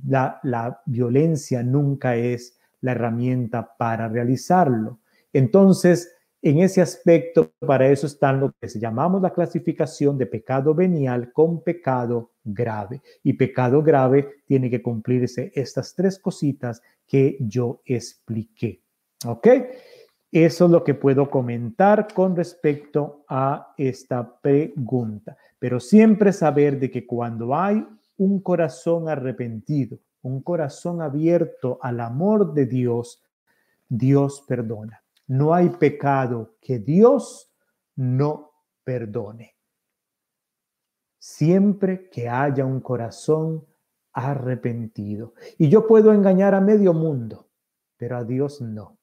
la, la violencia nunca es la herramienta para realizarlo. Entonces, en ese aspecto, para eso están lo que llamamos la clasificación de pecado venial con pecado grave. Y pecado grave tiene que cumplirse estas tres cositas que yo expliqué. ¿Ok? Eso es lo que puedo comentar con respecto a esta pregunta. Pero siempre saber de que cuando hay un corazón arrepentido, un corazón abierto al amor de Dios, Dios perdona. No hay pecado que Dios no perdone. Siempre que haya un corazón arrepentido. Y yo puedo engañar a medio mundo, pero a Dios no.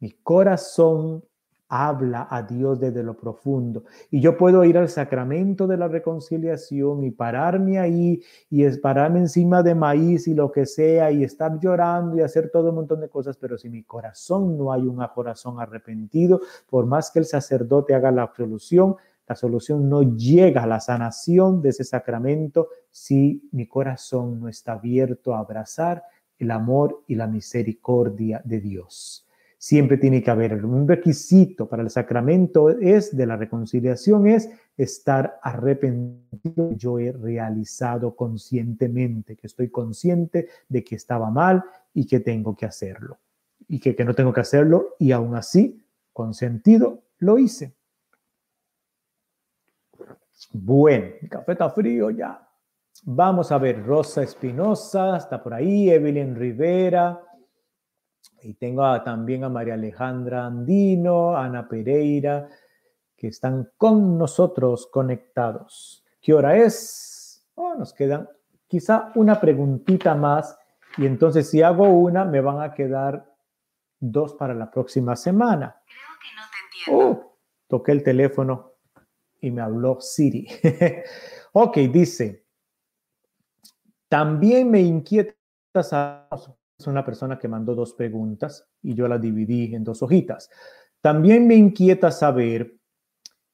Mi corazón habla a Dios desde lo profundo. Y yo puedo ir al sacramento de la reconciliación y pararme ahí y pararme encima de maíz y lo que sea y estar llorando y hacer todo un montón de cosas, pero si mi corazón no hay un corazón arrepentido, por más que el sacerdote haga la absolución, la solución no llega a la sanación de ese sacramento si mi corazón no está abierto a abrazar el amor y la misericordia de Dios. Siempre tiene que haber un requisito para el sacramento es de la reconciliación es estar arrepentido. Yo he realizado conscientemente, que estoy consciente de que estaba mal y que tengo que hacerlo. Y que, que no tengo que hacerlo y aún así, con sentido, lo hice. Bueno, café está frío ya. Vamos a ver, Rosa Espinosa está por ahí, Evelyn Rivera, y tengo también a María Alejandra Andino, Ana Pereira, que están con nosotros conectados. ¿Qué hora es? Oh, nos quedan quizá una preguntita más y entonces si hago una me van a quedar dos para la próxima semana. Creo que no te entiendo. Oh, toqué el teléfono y me habló Siri. ok, dice, también me inquieta es una persona que mandó dos preguntas y yo la dividí en dos hojitas. También me inquieta saber,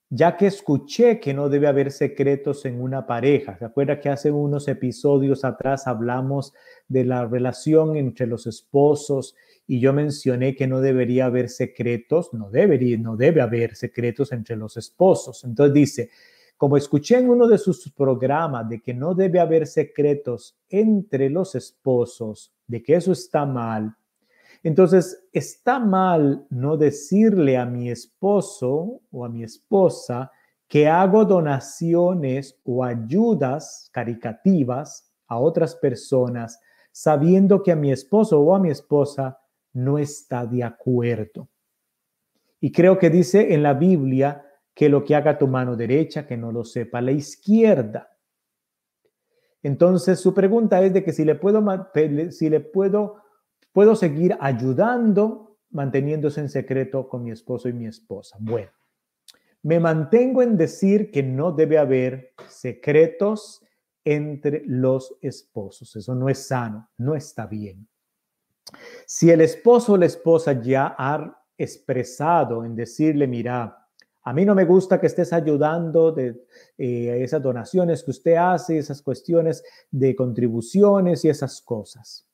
ya que escuché que no debe haber secretos en una pareja. ¿Se acuerda que hace unos episodios atrás hablamos de la relación entre los esposos y yo mencioné que no debería haber secretos? No debería, no debe haber secretos entre los esposos. Entonces dice, como escuché en uno de sus programas de que no debe haber secretos entre los esposos, de que eso está mal, entonces está mal no decirle a mi esposo o a mi esposa que hago donaciones o ayudas caricativas a otras personas sabiendo que a mi esposo o a mi esposa no está de acuerdo. Y creo que dice en la Biblia que lo que haga tu mano derecha, que no lo sepa la izquierda. Entonces su pregunta es de que si le puedo, si le puedo, puedo seguir ayudando manteniéndose en secreto con mi esposo y mi esposa. Bueno, me mantengo en decir que no debe haber secretos entre los esposos. Eso no es sano, no está bien. Si el esposo o la esposa ya ha expresado en decirle, mira, a mí no me gusta que estés ayudando de eh, esas donaciones que usted hace, esas cuestiones de contribuciones y esas cosas.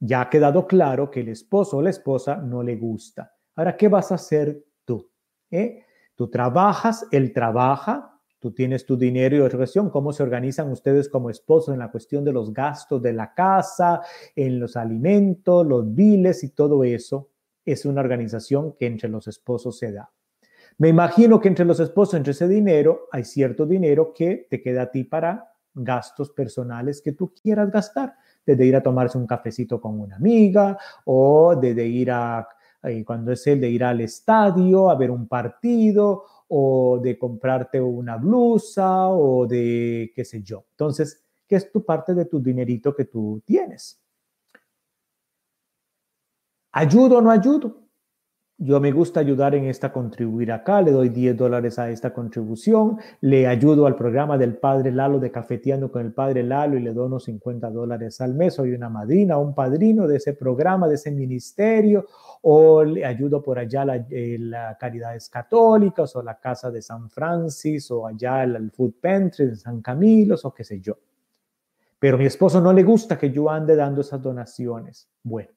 Ya ha quedado claro que el esposo o la esposa no le gusta. Ahora, ¿qué vas a hacer tú? ¿Eh? Tú trabajas, él trabaja, tú tienes tu dinero y organización. ¿Cómo se organizan ustedes como esposos en la cuestión de los gastos de la casa, en los alimentos, los biles y todo eso? Es una organización que entre los esposos se da. Me imagino que entre los esposos, entre ese dinero, hay cierto dinero que te queda a ti para gastos personales que tú quieras gastar, desde ir a tomarse un cafecito con una amiga o desde ir a, eh, cuando es el de ir al estadio a ver un partido o de comprarte una blusa o de qué sé yo. Entonces, ¿qué es tu parte de tu dinerito que tú tienes? ¿Ayudo o no ayudo? Yo me gusta ayudar en esta contribuir acá, le doy 10 dólares a esta contribución, le ayudo al programa del Padre Lalo de Cafeteando con el Padre Lalo y le doy unos 50 dólares al mes. Soy una madrina, un padrino de ese programa, de ese ministerio, o le ayudo por allá la, eh, la Caridades Católicas o la Casa de San Francis o allá el, Food Pantry de San Camilo o qué sé yo. Pero mi esposo no le gusta que yo ande dando esas donaciones. Bueno,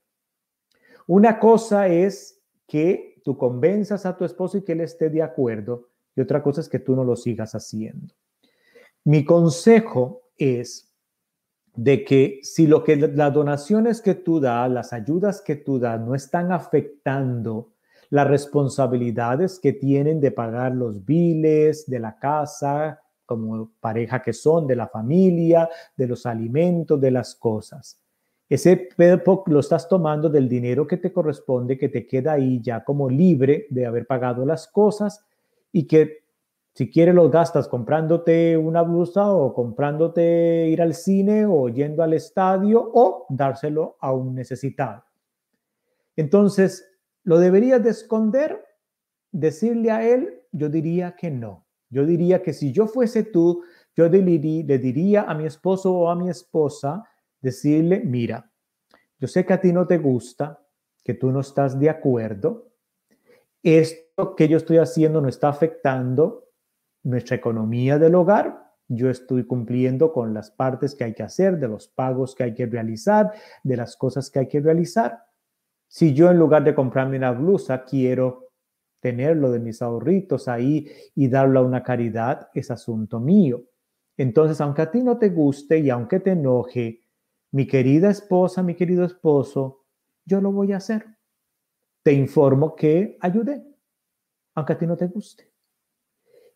una cosa es que tú convenzas a tu esposo y que él esté de acuerdo, y otra cosa es que tú no lo sigas haciendo. Mi consejo es de que si lo que las donaciones que tú das, las ayudas que tú das no están afectando las responsabilidades que tienen de pagar los biles de la casa, como pareja que son, de la familia, de los alimentos, de las cosas. Ese lo estás tomando del dinero que te corresponde, que te queda ahí ya como libre de haber pagado las cosas y que si quieres los gastas comprándote una blusa o comprándote ir al cine o yendo al estadio o dárselo a un necesitado. Entonces, ¿lo deberías de esconder? Decirle a él, yo diría que no. Yo diría que si yo fuese tú, yo le diría a mi esposo o a mi esposa, decirle, mira, yo sé que a ti no te gusta, que tú no estás de acuerdo, esto que yo estoy haciendo no está afectando nuestra economía del hogar, yo estoy cumpliendo con las partes que hay que hacer, de los pagos que hay que realizar, de las cosas que hay que realizar. Si yo en lugar de comprarme una blusa quiero tenerlo de mis ahorritos ahí y darlo a una caridad, es asunto mío. Entonces, aunque a ti no te guste y aunque te enoje, mi querida esposa, mi querido esposo, yo lo voy a hacer. Te informo que ayudé, aunque a ti no te guste.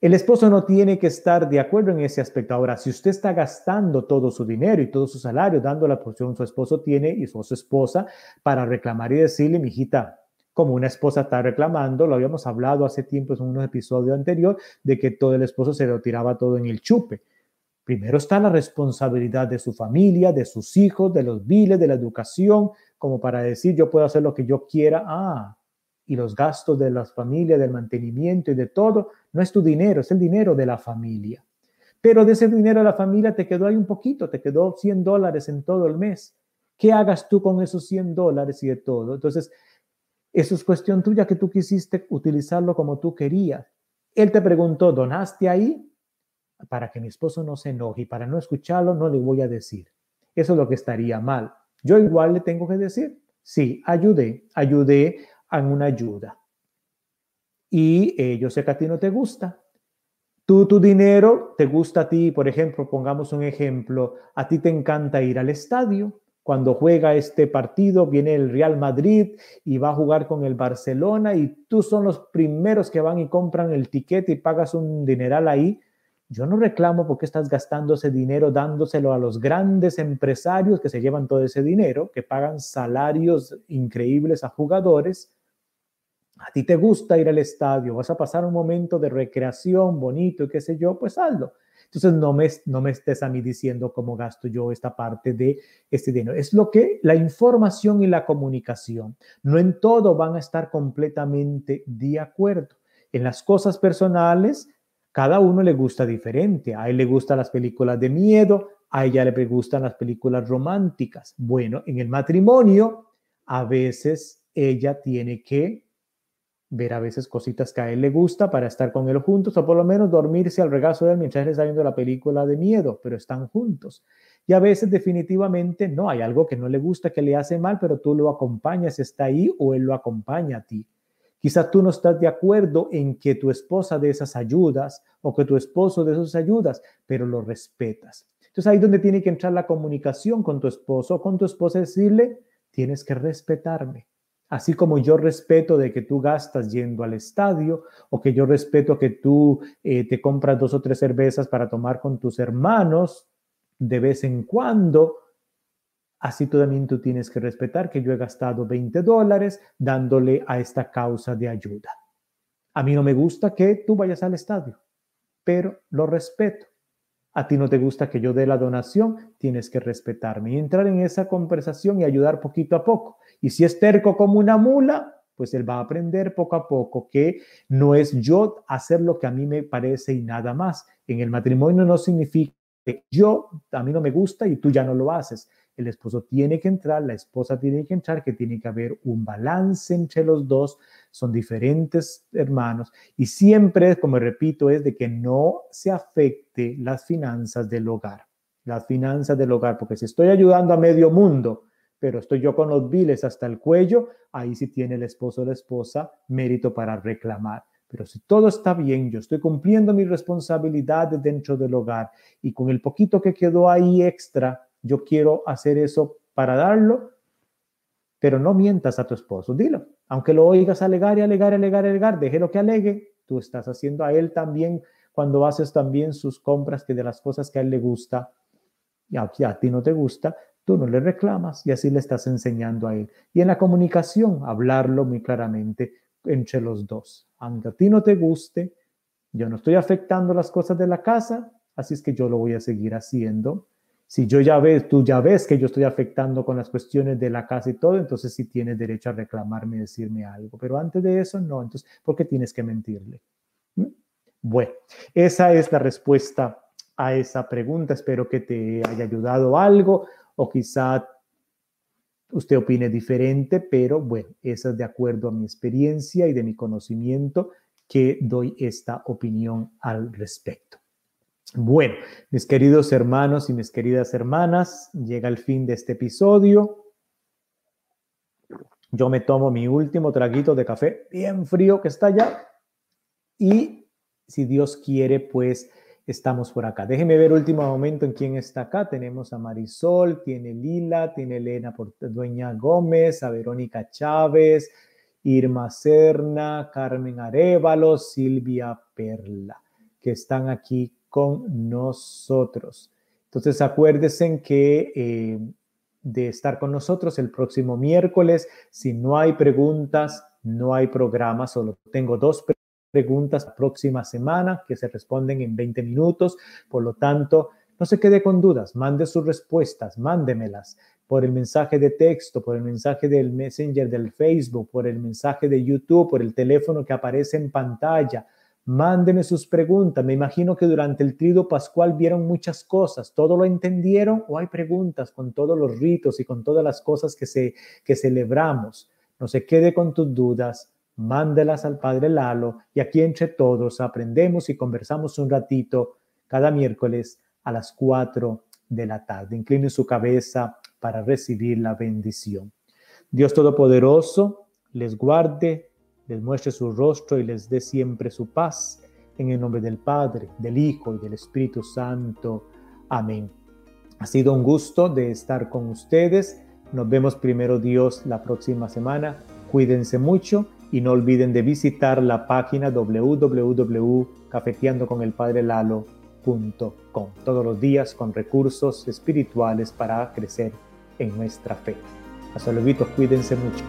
El esposo no tiene que estar de acuerdo en ese aspecto. Ahora, si usted está gastando todo su dinero y todo su salario, dando la porción, su esposo tiene y su esposa para reclamar y decirle, mi hijita, como una esposa está reclamando, lo habíamos hablado hace tiempo en un episodio anterior, de que todo el esposo se lo tiraba todo en el chupe. Primero está la responsabilidad de su familia, de sus hijos, de los biles, de la educación, como para decir yo puedo hacer lo que yo quiera. Ah, y los gastos de las familias, del mantenimiento y de todo, no es tu dinero, es el dinero de la familia. Pero de ese dinero de la familia te quedó ahí un poquito, te quedó 100 dólares en todo el mes. ¿Qué hagas tú con esos 100 dólares y de todo? Entonces, eso es cuestión tuya que tú quisiste utilizarlo como tú querías. Él te preguntó, ¿donaste ahí? Para que mi esposo no se enoje y para no escucharlo no le voy a decir. Eso es lo que estaría mal. Yo igual le tengo que decir, sí, ayudé, ayudé en una ayuda. Y eh, yo sé que a ti no te gusta. Tú, tu dinero, te gusta a ti, por ejemplo, pongamos un ejemplo, a ti te encanta ir al estadio. Cuando juega este partido, viene el Real Madrid y va a jugar con el Barcelona y tú son los primeros que van y compran el tiquete y pagas un dineral ahí yo no reclamo porque estás gastando ese dinero dándoselo a los grandes empresarios que se llevan todo ese dinero, que pagan salarios increíbles a jugadores. A ti te gusta ir al estadio, vas a pasar un momento de recreación bonito y qué sé yo, pues hazlo. Entonces no me, no me estés a mí diciendo cómo gasto yo esta parte de este dinero. Es lo que la información y la comunicación. No en todo van a estar completamente de acuerdo. En las cosas personales cada uno le gusta diferente. A él le gustan las películas de miedo, a ella le gustan las películas románticas. Bueno, en el matrimonio, a veces ella tiene que ver a veces cositas que a él le gusta para estar con él juntos o por lo menos dormirse al regazo de él mientras él está viendo la película de miedo, pero están juntos. Y a veces definitivamente no, hay algo que no le gusta, que le hace mal, pero tú lo acompañas, está ahí o él lo acompaña a ti. Quizás tú no estás de acuerdo en que tu esposa dé esas ayudas o que tu esposo dé esas ayudas, pero lo respetas. Entonces ahí es donde tiene que entrar la comunicación con tu esposo o con tu esposa, decirle, tienes que respetarme. Así como yo respeto de que tú gastas yendo al estadio o que yo respeto que tú eh, te compras dos o tres cervezas para tomar con tus hermanos de vez en cuando, Así también tú tienes que respetar que yo he gastado 20 dólares dándole a esta causa de ayuda. A mí no me gusta que tú vayas al estadio, pero lo respeto. A ti no te gusta que yo dé la donación, tienes que respetarme y entrar en esa conversación y ayudar poquito a poco. Y si es terco como una mula, pues él va a aprender poco a poco que no es yo hacer lo que a mí me parece y nada más. En el matrimonio no significa que yo, a mí no me gusta y tú ya no lo haces. El esposo tiene que entrar, la esposa tiene que entrar, que tiene que haber un balance entre los dos. Son diferentes hermanos y siempre, como repito, es de que no se afecte las finanzas del hogar. Las finanzas del hogar, porque si estoy ayudando a medio mundo, pero estoy yo con los biles hasta el cuello, ahí sí tiene el esposo o la esposa mérito para reclamar. Pero si todo está bien, yo estoy cumpliendo mis responsabilidades dentro del hogar y con el poquito que quedó ahí extra, yo quiero hacer eso para darlo, pero no mientas a tu esposo, dilo. Aunque lo oigas alegar y alegar, alegar, alegar, déjelo que alegue. Tú estás haciendo a él también cuando haces también sus compras que de las cosas que a él le gusta y a, a ti no te gusta, Tú no le reclamas y así le estás enseñando a él. Y en la comunicación, hablarlo muy claramente entre los dos. Aunque a ti no te guste, yo no estoy afectando las cosas de la casa, así es que yo lo voy a seguir haciendo. Si yo ya ves, tú ya ves que yo estoy afectando con las cuestiones de la casa y todo, entonces sí tienes derecho a reclamarme decirme algo. Pero antes de eso, no. Entonces, ¿por qué tienes que mentirle? ¿Mm? Bueno, esa es la respuesta a esa pregunta. Espero que te haya ayudado algo o quizá usted opine diferente, pero bueno, esa es de acuerdo a mi experiencia y de mi conocimiento que doy esta opinión al respecto. Bueno, mis queridos hermanos y mis queridas hermanas, llega el fin de este episodio. Yo me tomo mi último traguito de café bien frío que está allá y si Dios quiere, pues estamos por acá. Déjeme ver último momento en quién está acá. Tenemos a Marisol, tiene Lila, tiene Elena Dueña Gómez, a Verónica Chávez, Irma Serna, Carmen Arevalo, Silvia Perla, que están aquí con nosotros. Entonces acuérdense que eh, de estar con nosotros el próximo miércoles. Si no hay preguntas, no hay programa, solo tengo dos preguntas la próxima semana que se responden en 20 minutos. Por lo tanto, no se quede con dudas, mande sus respuestas, mándemelas por el mensaje de texto, por el mensaje del Messenger del Facebook, por el mensaje de YouTube, por el teléfono que aparece en pantalla. Mándeme sus preguntas. Me imagino que durante el trido pascual vieron muchas cosas. ¿Todo lo entendieron o hay preguntas con todos los ritos y con todas las cosas que, se, que celebramos? No se quede con tus dudas mándelas al Padre Lalo y aquí entre todos aprendemos y conversamos un ratito cada miércoles a las 4 de la tarde. Incline su cabeza para recibir la bendición. Dios Todopoderoso les guarde, les muestre su rostro y les dé siempre su paz. En el nombre del Padre, del Hijo y del Espíritu Santo. Amén. Ha sido un gusto de estar con ustedes. Nos vemos primero Dios la próxima semana. Cuídense mucho y no olviden de visitar la página www.cafeteandoconelpadrelalo.com todos los días con recursos espirituales para crecer en nuestra fe. Hasta luego, cuídense mucho.